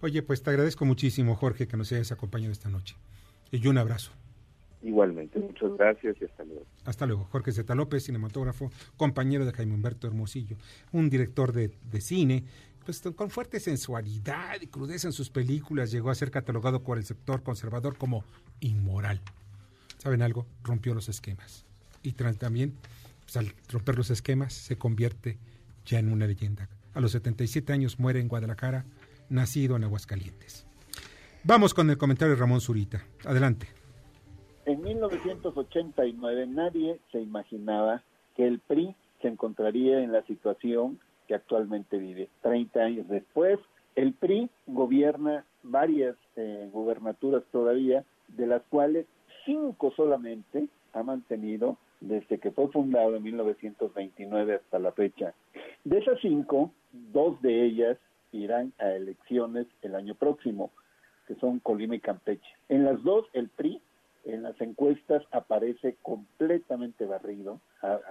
Oye, pues te agradezco muchísimo, Jorge, que nos hayas acompañado esta noche. Y un abrazo. Igualmente, muchas gracias y hasta luego. Hasta luego. Jorge Zeta López, cinematógrafo, compañero de Jaime Humberto Hermosillo, un director de, de cine, pues con fuerte sensualidad y crudeza en sus películas, llegó a ser catalogado por el sector conservador como inmoral. ¿Saben algo? Rompió los esquemas. Y también, pues, al romper los esquemas, se convierte ya en una leyenda. A los 77 años muere en Guadalajara, nacido en Aguascalientes. Vamos con el comentario de Ramón Zurita. Adelante. En 1989 nadie se imaginaba que el PRI se encontraría en la situación que actualmente vive. 30 años después, el PRI gobierna varias eh, gubernaturas todavía, de las cuales cinco solamente ha mantenido desde que fue fundado en 1929 hasta la fecha. De esas cinco, dos de ellas irán a elecciones el año próximo, que son Colima y Campeche. En las dos, el PRI en las encuestas aparece completamente barrido,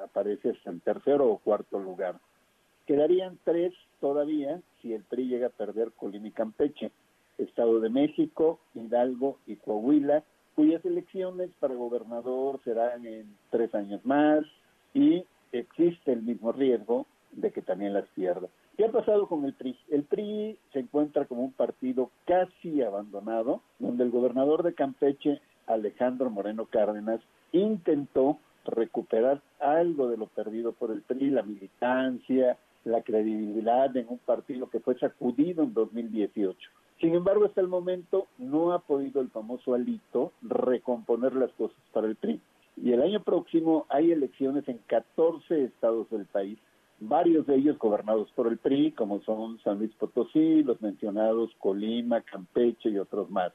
aparece hasta en tercero o cuarto lugar. Quedarían tres todavía si el PRI llega a perder Colima y Campeche, Estado de México, Hidalgo y Coahuila, cuyas elecciones para gobernador serán en tres años más y existe el mismo riesgo de que también las pierda. ¿Qué ha pasado con el PRI? El PRI se encuentra como un partido casi abandonado, donde el gobernador de Campeche, Alejandro Moreno Cárdenas, intentó recuperar algo de lo perdido por el PRI, la militancia, la credibilidad en un partido que fue sacudido en 2018. Sin embargo, hasta el momento no ha podido el famoso alito recomponer las cosas para el PRI. Y el año próximo hay elecciones en 14 estados del país, varios de ellos gobernados por el PRI, como son San Luis Potosí, los mencionados Colima, Campeche y otros más.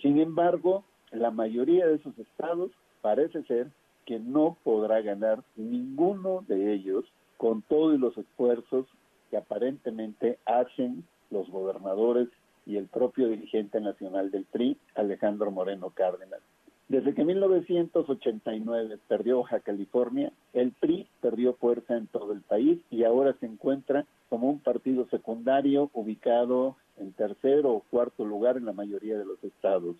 Sin embargo, la mayoría de esos estados parece ser que no podrá ganar ninguno de ellos con todos los esfuerzos que aparentemente hacen los gobernadores y el propio dirigente nacional del PRI, Alejandro Moreno Cárdenas. Desde que 1989 perdió Baja California, el PRI perdió fuerza en todo el país y ahora se encuentra como un partido secundario ubicado en tercero o cuarto lugar en la mayoría de los estados.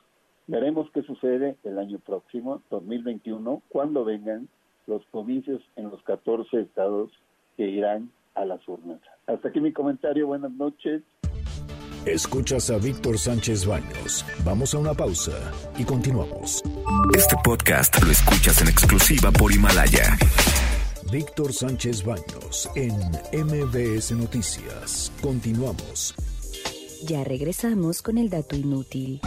Veremos qué sucede el año próximo, 2021, cuando vengan los comicios en los 14 estados que irán a las urnas. Hasta aquí mi comentario. Buenas noches. Escuchas a Víctor Sánchez Baños. Vamos a una pausa y continuamos. Este podcast lo escuchas en exclusiva por Himalaya. Víctor Sánchez Baños en MBS Noticias. Continuamos. Ya regresamos con el dato inútil.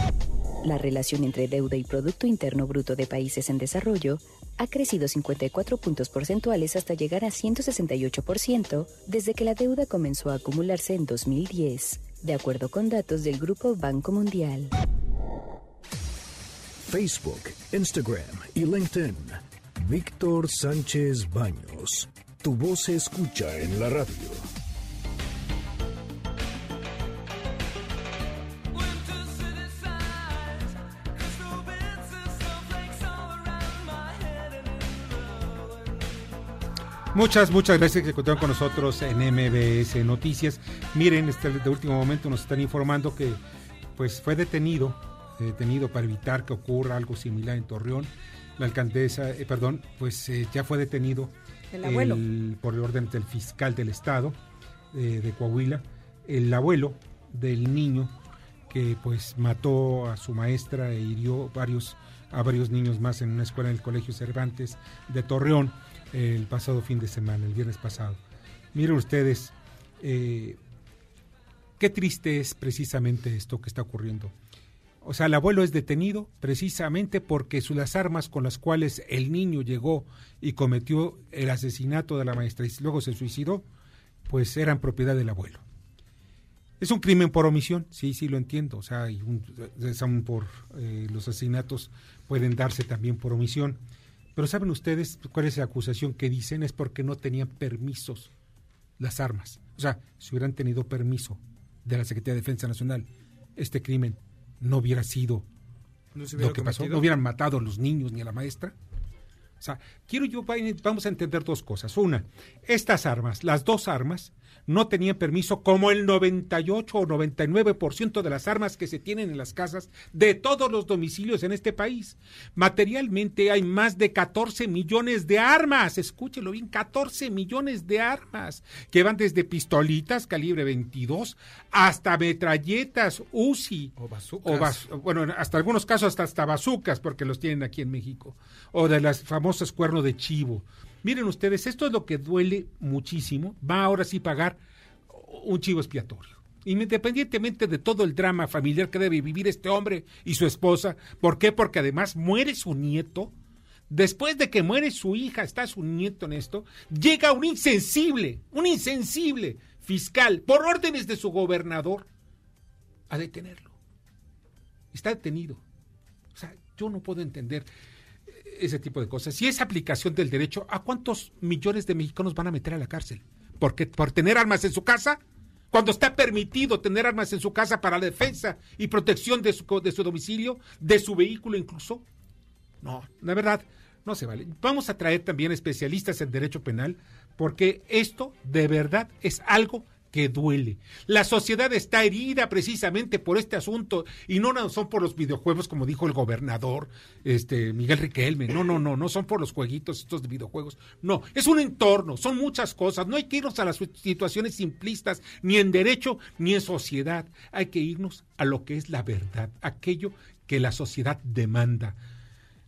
La relación entre deuda y Producto Interno Bruto de países en desarrollo ha crecido 54 puntos porcentuales hasta llegar a 168% desde que la deuda comenzó a acumularse en 2010, de acuerdo con datos del Grupo Banco Mundial. Facebook, Instagram y LinkedIn. Víctor Sánchez Baños. Tu voz se escucha en la radio. Muchas, muchas gracias que contaron con nosotros en MBS Noticias. Miren, este, de último momento nos están informando que pues fue detenido, detenido para evitar que ocurra algo similar en Torreón. La alcaldesa, eh, perdón, pues eh, ya fue detenido El abuelo. por el orden del fiscal del estado eh, de Coahuila, el abuelo del niño que pues mató a su maestra e hirió varios a varios niños más en una escuela en el Colegio Cervantes de Torreón el pasado fin de semana, el viernes pasado. Miren ustedes, eh, qué triste es precisamente esto que está ocurriendo. O sea, el abuelo es detenido precisamente porque su, las armas con las cuales el niño llegó y cometió el asesinato de la maestra y luego se suicidó, pues eran propiedad del abuelo. Es un crimen por omisión, sí, sí lo entiendo. O sea, hay un- por eh, los asesinatos pueden darse también por omisión. Pero ¿saben ustedes cuál es la acusación que dicen? Es porque no tenían permisos las armas. O sea, si hubieran tenido permiso de la Secretaría de Defensa Nacional, este crimen no hubiera sido No lo que pasó, cometido. no hubieran matado a los niños ni a la maestra. O sea, quiero yo, vamos a entender dos cosas. Una, estas armas, las dos armas, no tenían permiso como el 98 o 99% de las armas que se tienen en las casas de todos los domicilios en este país. Materialmente hay más de 14 millones de armas, escúchelo bien, 14 millones de armas que van desde pistolitas calibre 22 hasta metralletas UCI O bazucas. o bueno, hasta algunos casos hasta, hasta bazucas, porque los tienen aquí en México, o de las famosas cuernos de chivo. Miren ustedes, esto es lo que duele muchísimo. Va ahora sí pagar un chivo expiatorio. Independientemente de todo el drama familiar que debe vivir este hombre y su esposa. ¿Por qué? Porque además muere su nieto. Después de que muere su hija, está su nieto en esto, llega un insensible, un insensible fiscal, por órdenes de su gobernador, a detenerlo. Está detenido. O sea, yo no puedo entender ese tipo de cosas. Si es aplicación del derecho, ¿a cuántos millones de mexicanos van a meter a la cárcel? ¿Por qué? ¿Por tener armas en su casa? Cuando está permitido tener armas en su casa para la defensa y protección de su, de su domicilio, de su vehículo incluso. No, la verdad, no se vale. Vamos a traer también especialistas en derecho penal porque esto de verdad es algo que duele. La sociedad está herida precisamente por este asunto y no son por los videojuegos como dijo el gobernador este Miguel Riquelme. No, no, no, no son por los jueguitos estos de videojuegos. No, es un entorno, son muchas cosas. No hay que irnos a las situaciones simplistas ni en derecho ni en sociedad. Hay que irnos a lo que es la verdad, aquello que la sociedad demanda.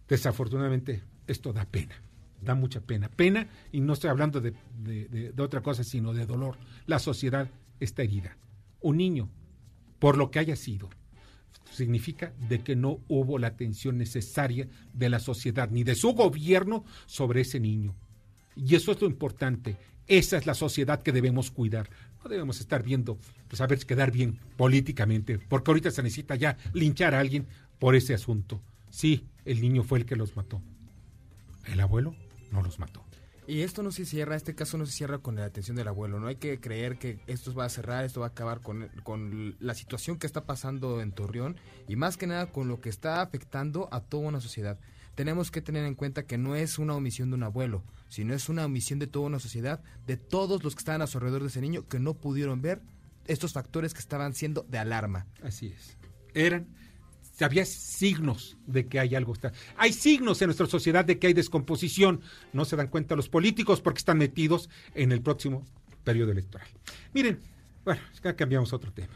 Desafortunadamente, esto da pena, da mucha pena. Pena, y no estoy hablando de, de- otra cosa, sino de dolor. La sociedad está herida. Un niño, por lo que haya sido, significa de que no hubo la atención necesaria de la sociedad ni de su gobierno sobre ese niño. Y eso es lo importante. Esa es la sociedad que debemos cuidar. No debemos estar viendo, pues a ver, quedar bien políticamente, porque ahorita se necesita ya linchar a alguien por ese asunto. Sí, el niño fue el que los mató. El abuelo no los mató. Y esto no se cierra, este caso no se cierra con la atención del abuelo. No hay que creer que esto va a cerrar, esto va a acabar con, con la situación que está pasando en Torreón y más que nada con lo que está afectando a toda una sociedad. Tenemos que tener en cuenta que no es una omisión de un abuelo, sino es una omisión de toda una sociedad, de todos los que estaban a su alrededor de ese niño que no pudieron ver estos factores que estaban siendo de alarma. Así es. Eran, había signos de que hay algo. Hay signos en nuestra sociedad de que hay descomposición. No se dan cuenta los políticos porque están metidos en el próximo periodo electoral. Miren, bueno, ya cambiamos a otro tema.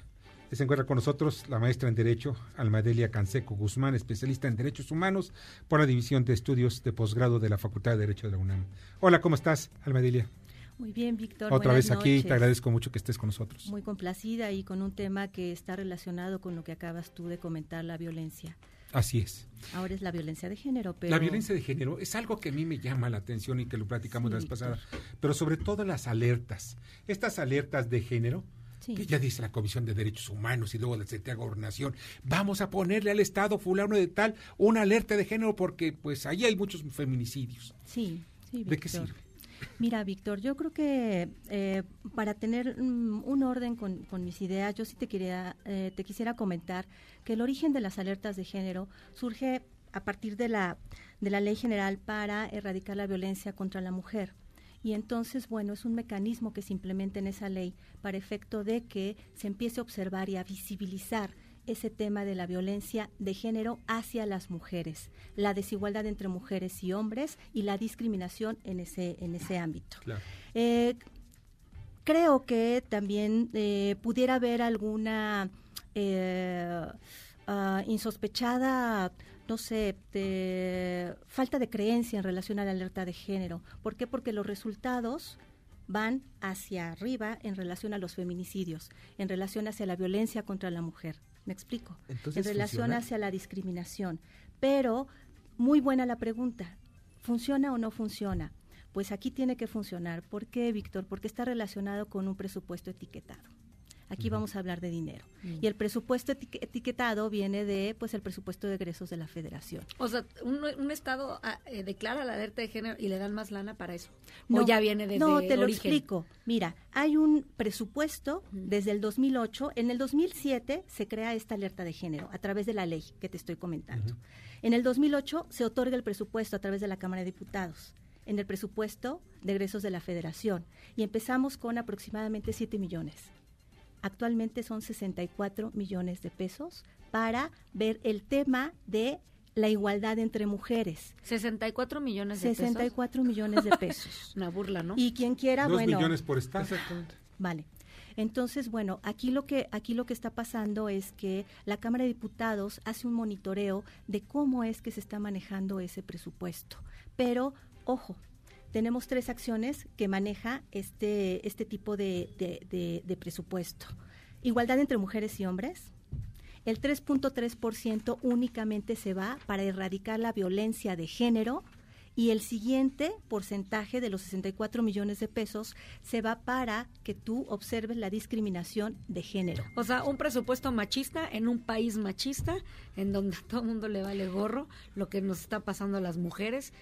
Se encuentra con nosotros la maestra en Derecho, Almadelia Canseco Guzmán, especialista en Derechos Humanos por la División de Estudios de Posgrado de la Facultad de Derecho de la UNAM. Hola, ¿cómo estás, Almadelia? Muy bien, Víctor. Otra vez aquí, noches. te agradezco mucho que estés con nosotros. Muy complacida y con un tema que está relacionado con lo que acabas tú de comentar, la violencia. Así es. Ahora es la violencia de género, pero... La violencia de género es algo que a mí me llama la atención y que lo platicamos la vez pasada, pero sobre todo las alertas. Estas alertas de género, Sí. que ya dice la Comisión de Derechos Humanos y luego la Secretaría de Gobernación, vamos a ponerle al Estado fulano de tal una alerta de género porque pues ahí hay muchos feminicidios. Sí, sí, ¿De qué sirve? Mira, Víctor, yo creo que eh, para tener mm, un orden con, con mis ideas, yo sí te quería, eh, te quisiera comentar que el origen de las alertas de género surge a partir de la, de la Ley General para erradicar la violencia contra la mujer. Y entonces, bueno, es un mecanismo que se implementa en esa ley para efecto de que se empiece a observar y a visibilizar ese tema de la violencia de género hacia las mujeres, la desigualdad entre mujeres y hombres y la discriminación en ese, en ese ámbito. Eh, creo que también eh, pudiera haber alguna eh, ah, insospechada, no sé, de falta de creencia en relación a la alerta de género. ¿Por qué? Porque los resultados van hacia arriba en relación a los feminicidios, en relación hacia la violencia contra la mujer. ¿Me explico? Entonces, en relación ¿funciona? hacia la discriminación. Pero, muy buena la pregunta. ¿Funciona o no funciona? Pues aquí tiene que funcionar. ¿Por qué, Víctor? Porque está relacionado con un presupuesto etiquetado. Aquí vamos a hablar de dinero. Mm. Y el presupuesto eti- etiquetado viene de, pues, el presupuesto de egresos de la federación. O sea, un, un estado ah, eh, declara la alerta de género y le dan más lana para eso. No, o ya viene desde No, te lo origen. explico. Mira, hay un presupuesto desde el 2008. En el 2007 se crea esta alerta de género a través de la ley que te estoy comentando. En el 2008 se otorga el presupuesto a través de la Cámara de Diputados. En el presupuesto de egresos de la Federación. Y empezamos con aproximadamente 7 millones. Actualmente son 64 millones de pesos para ver el tema de la igualdad entre mujeres. 64 millones de 64 millones de pesos. Una burla, ¿no? Y quien quiera, Dos bueno. millones por estado. Vale. Entonces, bueno, aquí lo que aquí lo que está pasando es que la Cámara de Diputados hace un monitoreo de cómo es que se está manejando ese presupuesto. Pero, ojo, tenemos tres acciones que maneja este este tipo de, de- presupuesto: igualdad entre mujeres y hombres. El 3.3% únicamente se va para erradicar la violencia de género y el siguiente porcentaje de los 64 millones de pesos se va para que tú observes la discriminación de género. O sea, un presupuesto machista en un país machista, en donde a todo el mundo le vale gorro lo que nos está pasando a las mujeres,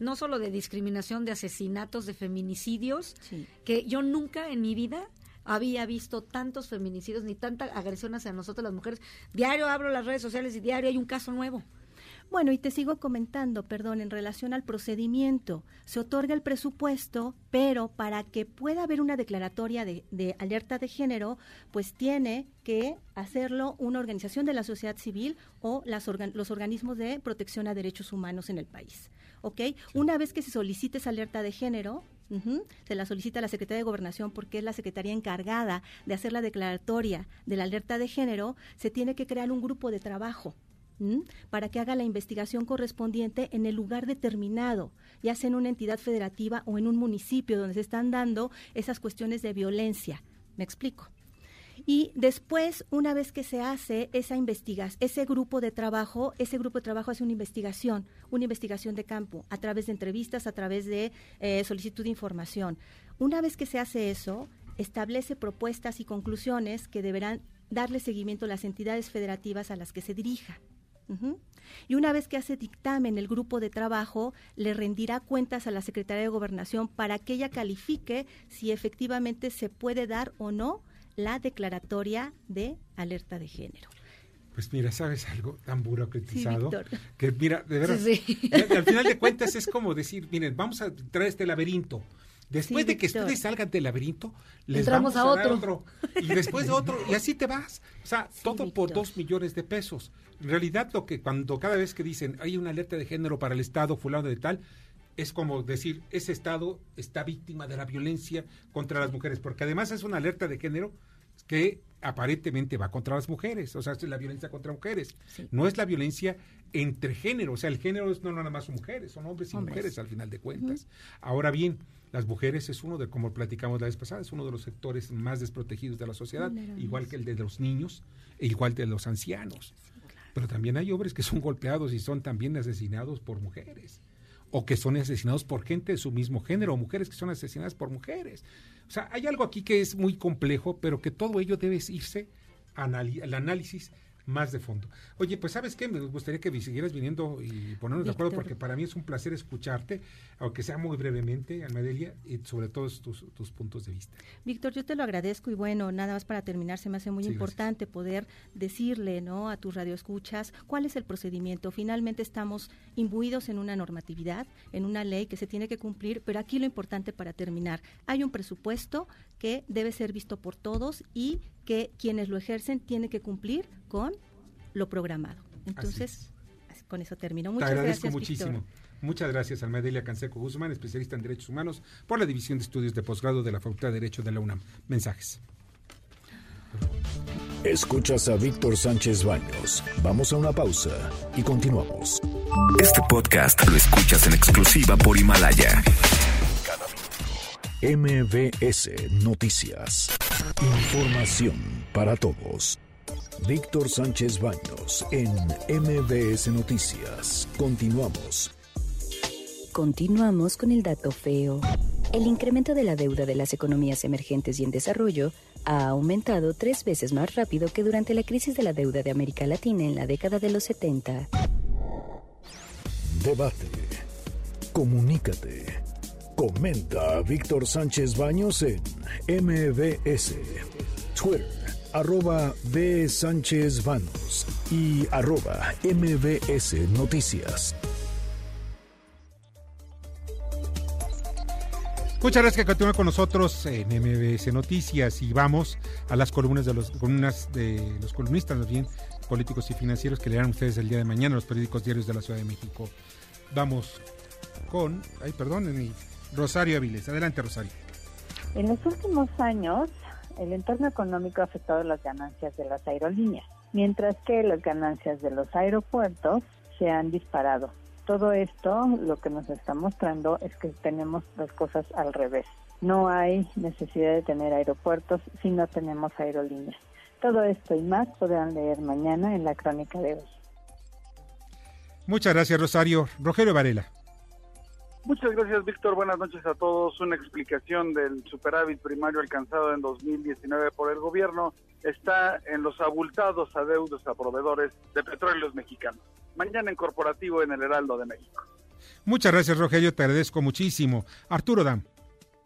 no solo de discriminación, de asesinatos, de feminicidios, que yo nunca en mi vida había visto tantos feminicidios ni tanta agresión hacia nosotros las mujeres. Diario abro las redes sociales y diario hay un caso nuevo. Bueno, y te sigo comentando, perdón, en relación al procedimiento. Se otorga el presupuesto, pero para que pueda haber una declaratoria de, de alerta de género, pues tiene que hacerlo una organización de la sociedad civil o las organ- los organismos de protección a derechos humanos en el país. ¿Ok? Una vez que se solicite esa alerta de género, se la solicita a la Secretaría de Gobernación porque es la Secretaría encargada de hacer la declaratoria de la alerta de género, se tiene que crear un grupo de trabajo. ¿m? para que haga la investigación correspondiente en el lugar determinado, ya sea en una entidad federativa o en un municipio donde se están dando esas cuestiones de violencia. ¿Me explico? Y después, una vez que se hace esa investigación, ese grupo de trabajo, ese grupo de trabajo hace una investigación, una investigación de campo, a través de entrevistas, a través de eh, solicitud de información. Una vez que se hace eso, establece propuestas y conclusiones que deberán darle seguimiento a las entidades federativas a las que se dirija. Y una vez que hace dictamen el grupo de trabajo, le rendirá cuentas a la Secretaría de Gobernación para que ella califique si efectivamente se puede dar o no la declaratoria de alerta de género. Pues mira, ¿sabes algo tan burocratizado? Sí, que mira, de verdad, Sí, sí. ya- al final de cuentas es como decir, miren, vamos a traer este laberinto. Después Sí, de que Víctor. ustedes salgan del laberinto, les Entramos vamos a a, dar otro. otro. Y después de otro, y así te vas. O sea, todo por dos millones de pesos. En realidad, lo que cuando cada vez que dicen hay una alerta de género para el Estado fulano de tal, es como decir, ese Estado está víctima de la violencia contra las mujeres, porque además es una alerta de género que aparentemente va contra las mujeres, o sea, es la violencia contra mujeres. No es la violencia entre género, o sea, el género no nada más son mujeres, son hombres y mujeres al final de cuentas. Ahora bien, las mujeres es uno de, como platicamos la vez pasada, es uno de los sectores más desprotegidos de la sociedad, igual que el de los niños e igual que el de los ancianos. Pero también hay hombres que son golpeados y son también asesinados por mujeres o que son asesinados por gente de su mismo género, o mujeres que son asesinadas por mujeres. O sea, hay algo aquí que es muy complejo, pero que todo ello debe irse al análisis más de fondo. Oye, pues sabes qué, me gustaría que siguieras viniendo y ponernos de acuerdo porque para mí es un placer escucharte, aunque sea muy brevemente, Almadelia, y sobre todo tus, tus, puntos de vista. Víctor, yo te lo agradezco y bueno, nada más para terminar, se me hace muy importante poder decirle ¿no? a tus radioescuchas cuál es el procedimiento. Finalmente estamos imbuidos en una normatividad, en una ley que se tiene que cumplir, pero aquí lo importante para terminar, hay un presupuesto que debe ser visto por todos y que quienes lo ejercen tienen que cumplir con lo programado. Entonces, con eso termino. Muchas Te agradezco gracias, muchísimo. Muchas gracias, Almadelia Canseco Guzmán, especialista en Derechos Humanos por la División de Estudios de Posgrado de la Facultad de Derecho de la UNAM. Mensajes. Escuchas a Víctor Sánchez Baños. Vamos a una pausa y continuamos. Este podcast lo escuchas en exclusiva por Himalaya. MBS Noticias. Información para todos. Víctor Sánchez Baños en MBS Noticias. Continuamos. Continuamos con el dato feo. El incremento de la deuda de las economías emergentes y en desarrollo ha aumentado tres veces más rápido que durante la crisis de la deuda de América Latina en la década de los 70. Debate. Comunícate. Comenta Víctor Sánchez Baños en MBS, Twitter, arroba B. Sánchez Baños y arroba MBS Noticias. Muchas gracias que continúen con nosotros en MBS Noticias y vamos a las columnas de los columnas de los columnistas, más bien políticos y financieros que leerán ustedes el día de mañana en los periódicos diarios de la Ciudad de México. Vamos con, ay, perdón, mi Rosario Aviles. Adelante, Rosario. En los últimos años, el entorno económico ha afectado las ganancias de las aerolíneas, mientras que las ganancias de los aeropuertos se han disparado. Todo esto lo que nos está mostrando es que tenemos las cosas al revés. No hay necesidad de tener aeropuertos si no tenemos aerolíneas. Todo esto y más podrán leer mañana en la crónica de hoy. Muchas gracias, Rosario. Rogelio Varela. Muchas gracias, Víctor. Buenas noches a todos. Una explicación del superávit primario alcanzado en 2019 por el gobierno está en los abultados adeudos a proveedores de petróleos mexicanos. Mañana en corporativo en el Heraldo de México. Muchas gracias, Rogelio. Te agradezco muchísimo. Arturo Dam.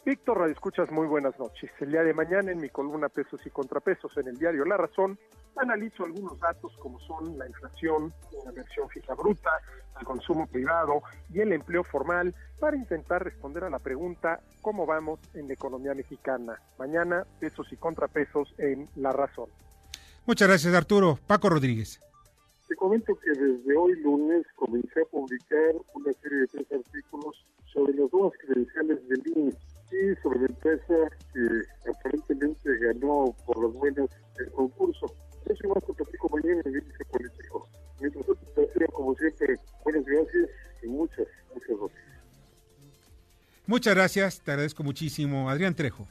Víctor Radio Escuchas, muy buenas noches. El día de mañana en mi columna Pesos y Contrapesos en el diario La Razón, analizo algunos datos como son la inflación, la inversión fija bruta, el consumo privado y el empleo formal para intentar responder a la pregunta ¿cómo vamos en la economía mexicana? Mañana, Pesos y Contrapesos en La Razón. Muchas gracias Arturo. Paco Rodríguez. Te comento que desde hoy lunes comencé a publicar una serie de tres artículos sobre las nuevas credenciales del INE y sobre la empresa que aparentemente ganó por las buenas el concurso. Eso igual te platico mañana en el índice político. Mientras tanto, te como siempre, buenas gracias y muchas, muchas gracias. Muchas gracias, te agradezco muchísimo. Adrián Trejo.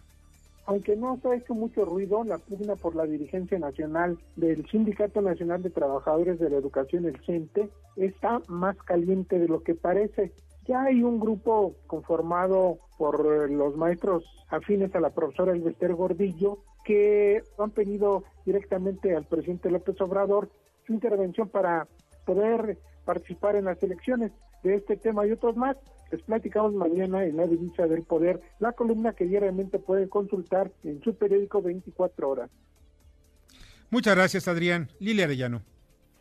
Aunque no se ha hecho mucho ruido, la pugna por la dirigencia nacional del Sindicato Nacional de Trabajadores de la Educación, el CENTE, está más caliente de lo que parece. Ya hay un grupo conformado por eh, los maestros afines a la profesora Elvester Gordillo que han pedido directamente al presidente López Obrador su intervención para poder participar en las elecciones de este tema y otros más. Les platicamos mañana en la divisa del poder, la columna que diariamente pueden consultar en su periódico 24 horas. Muchas gracias, Adrián. Lilia Arellano.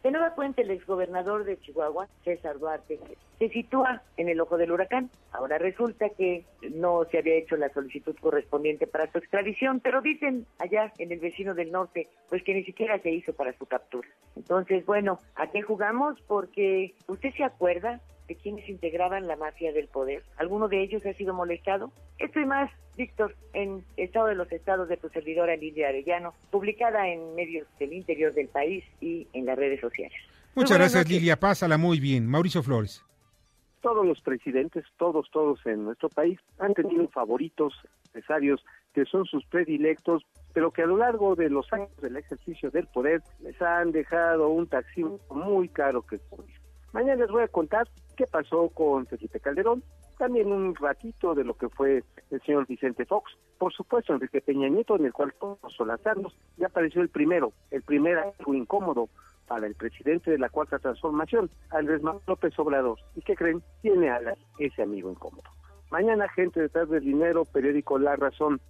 De nueva cuenta, el exgobernador de Chihuahua, César Duarte, se sitúa en el ojo del huracán. Ahora resulta que no se había hecho la solicitud correspondiente para su extradición, pero dicen allá en el vecino del norte, pues que ni siquiera se hizo para su captura. Entonces, bueno, ¿a qué jugamos? Porque usted se acuerda de quienes integraban la mafia del poder. ¿Alguno de ellos ha sido molestado? Esto y más, Víctor, en Estado de los Estados de tu servidora Lidia Arellano, publicada en medios del interior del país y en las redes sociales. Muchas gracias, Lilia. Pásala muy bien. Mauricio Flores. Todos los presidentes, todos, todos en nuestro país han tenido favoritos, empresarios que son sus predilectos, pero que a lo largo de los años del ejercicio del poder les han dejado un taxi muy caro que cubrir. Mañana les voy a contar qué pasó con Felipe Calderón, también un ratito de lo que fue el señor Vicente Fox, por supuesto Enrique Peña Nieto, en el cual todos solazarnos, ya apareció el primero, el primer algo incómodo para el presidente de la Cuarta Transformación, Andrés Manuel López Obrador. ¿Y qué creen? Tiene alas ese amigo incómodo. Mañana, gente detrás del dinero, periódico La Razón.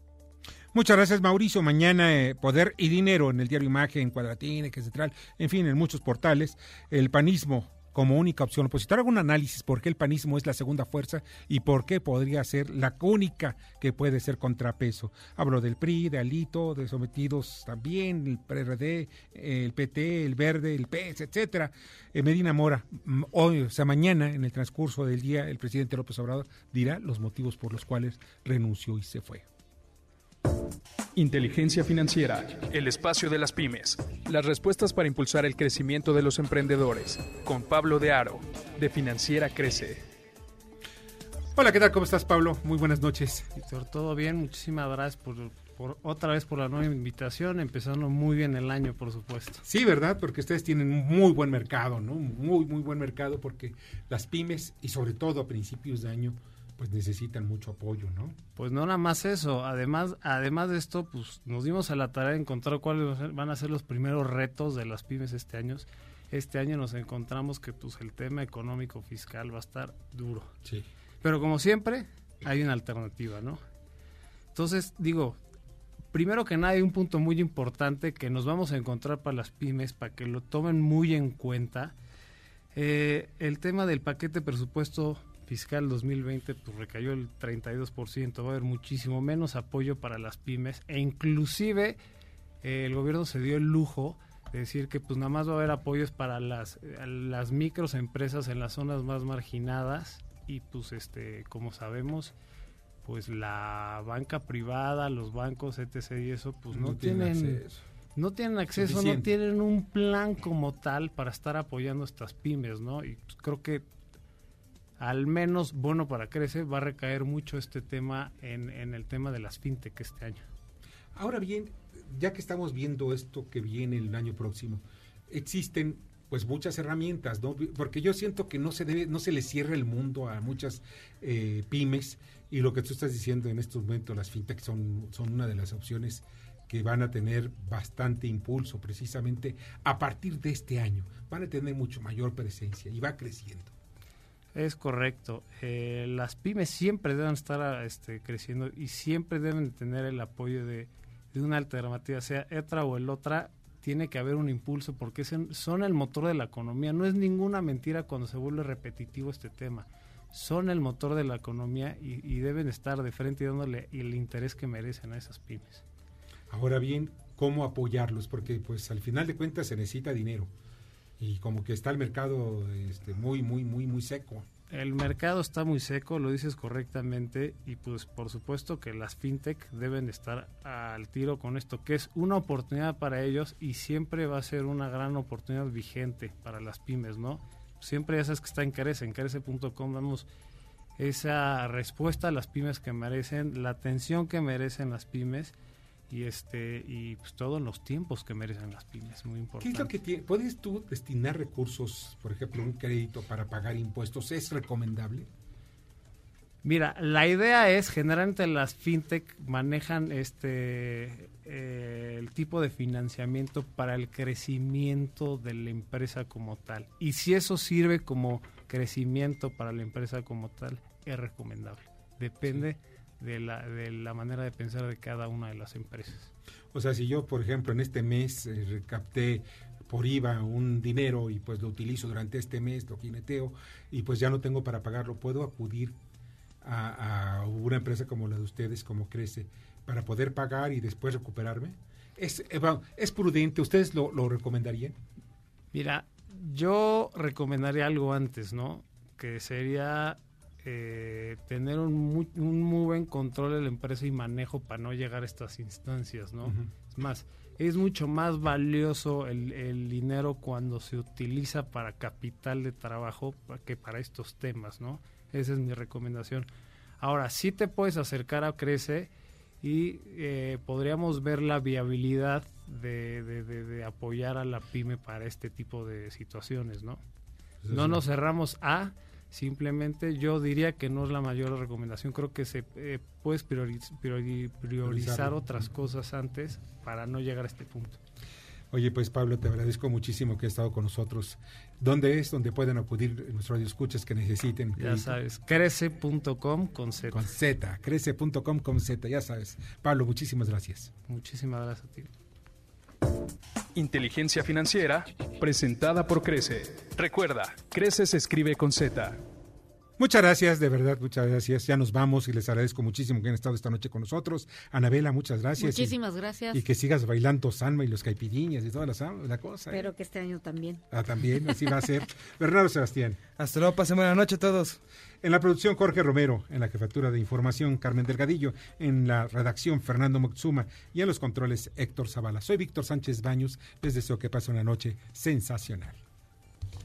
Muchas gracias, Mauricio. Mañana, eh, Poder y Dinero en el diario Imagen, Cuadratín, Central, en fin, en muchos portales. El panismo como única opción opositora. Hago un análisis por qué el panismo es la segunda fuerza y por qué podría ser la única que puede ser contrapeso. Hablo del PRI, de Alito, de sometidos también, el PRD, el PT, el Verde, el PS, etcétera. Eh, Medina Mora, mm, hoy, o sea, mañana, en el transcurso del día, el presidente López Obrador dirá los motivos por los cuales renunció y se fue. Inteligencia financiera, el espacio de las pymes, las respuestas para impulsar el crecimiento de los emprendedores, con Pablo de Aro, de Financiera Crece. Hola, ¿qué tal? ¿Cómo estás, Pablo? Muy buenas noches. Víctor, todo bien, muchísimas gracias por, otra vez por la nueva invitación, empezando muy bien el año, por supuesto. Sí, ¿verdad? Porque ustedes tienen un muy buen mercado, ¿no? Muy, muy buen mercado porque las pymes y sobre todo a principios de año pues necesitan mucho apoyo, ¿no? Pues no nada más eso, además además de esto, pues nos dimos a la tarea de encontrar cuáles van a ser los primeros retos de las pymes este año. Este año nos encontramos que pues el tema económico fiscal va a estar duro. Sí. Pero como siempre, hay una alternativa, ¿no? Entonces, digo, primero que nada hay un punto muy importante que nos vamos a encontrar para las pymes, para que lo tomen muy en cuenta. Eh, el tema del paquete presupuesto fiscal 2020 pues recayó el 32%, va a haber muchísimo menos apoyo para las pymes e inclusive eh, el gobierno se dio el lujo de decir que pues nada más va a haber apoyos para las, las micros empresas en las zonas más marginadas y pues este como sabemos pues la banca privada, los bancos, etc. y eso pues no, tienen, no tienen acceso, no tienen un plan como tal para estar apoyando estas pymes, ¿no? Y pues, creo que al menos bueno para Crece, va a recaer mucho este tema en, el tema de las fintech este año. Ahora bien, ya que estamos viendo esto que viene el año próximo, existen pues muchas herramientas, ¿no? Porque yo siento que no se debe, no se le cierra el mundo a muchas eh, pymes y lo que tú estás diciendo en estos momentos, las fintech son, son una de las opciones que van a tener bastante impulso precisamente a partir de este año. Van a tener mucho mayor presencia y va creciendo. Es correcto. Eh, las pymes siempre deben estar este, creciendo y siempre deben tener el apoyo de, una alternativa, sea otra o el otra, tiene que haber un impulso porque son el motor de la economía. No es ninguna mentira cuando se vuelve repetitivo este tema. Son el motor de la economía y, y deben estar de frente y dándole el interés que merecen a esas pymes. Ahora bien, ¿cómo apoyarlos? Porque pues al final de cuentas se necesita dinero y como que está el mercado este, muy, muy, muy, muy seco. El mercado está muy seco, lo dices correctamente, y pues por supuesto que las fintech deben estar al tiro con esto, que es una oportunidad para ellos y siempre va a ser una gran oportunidad vigente para las pymes, ¿no? Siempre sabes que está en Carece, en carece.com damos esa respuesta a las pymes que merecen, la atención que merecen las pymes y este y pues todos los tiempos que merecen las pymes, muy importante. ¿Qué es lo que tiene? ¿Puedes tú destinar recursos, por ejemplo, un crédito para pagar impuestos? ¿Es recomendable? Mira, la idea es generalmente las fintech manejan este eh, el tipo de financiamiento para el crecimiento de la empresa como tal. Y si eso sirve como crecimiento para la empresa como tal, es recomendable. Depende de la, de la manera de pensar de cada una de las empresas. O sea, si yo, por ejemplo, en este mes eh, recapté por IVA un dinero y pues lo utilizo durante este mes, lo jineteo, y pues ya no tengo para pagarlo, ¿puedo acudir a, una empresa como la de ustedes, como Crece, para poder pagar y después recuperarme? ¿Es, eh, es prudente? ¿Ustedes lo, lo recomendarían? Mira, yo recomendaría algo antes, ¿no? que sería eh, tener un muy, un muy buen control de la empresa y manejo para no llegar a estas instancias, ¿no? Es más, es mucho más valioso el, el, dinero cuando se utiliza para capital de trabajo que para estos temas, ¿no? Esa es mi recomendación. Ahora, sí te puedes acercar a Crece y eh, podríamos ver la viabilidad de, de, apoyar a la pyme para este tipo de situaciones, ¿no? Pues no nos cerramos a, simplemente yo diría que no es la mayor recomendación, creo que se eh, puedes priorizar otras cosas antes para no llegar a este punto. Oye, pues Pablo, te agradezco muchísimo que has estado con nosotros. ¿Dónde es donde pueden acudir nuestros escuchas que necesiten? Ya sabes, crece.com con Z. Con Z, crece.com con Z, ya sabes. Pablo, muchísimas gracias. Muchísimas gracias a ti. Inteligencia financiera, presentada por Crece. Recuerda, Crece se escribe con Z. Muchas gracias, de verdad, muchas gracias. Ya nos vamos y les agradezco muchísimo que hayan estado esta noche con nosotros. Anabela, muchas gracias. Muchísimas gracias. Y que sigas bailando Sanma y los caipiriñas y toda la, la cosa. ¿eh? Espero que este año también. Ah, también, así va a ser. Bernardo Sebastián. Hasta luego, pasen buena noche a todos. En la producción Jorge Romero, en la jefatura de información Carmen Delgadillo, en la redacción Fernando Moxuma y en los controles Héctor Zavala. Soy Víctor Sánchez Baños, les deseo que pasen una noche sensacional.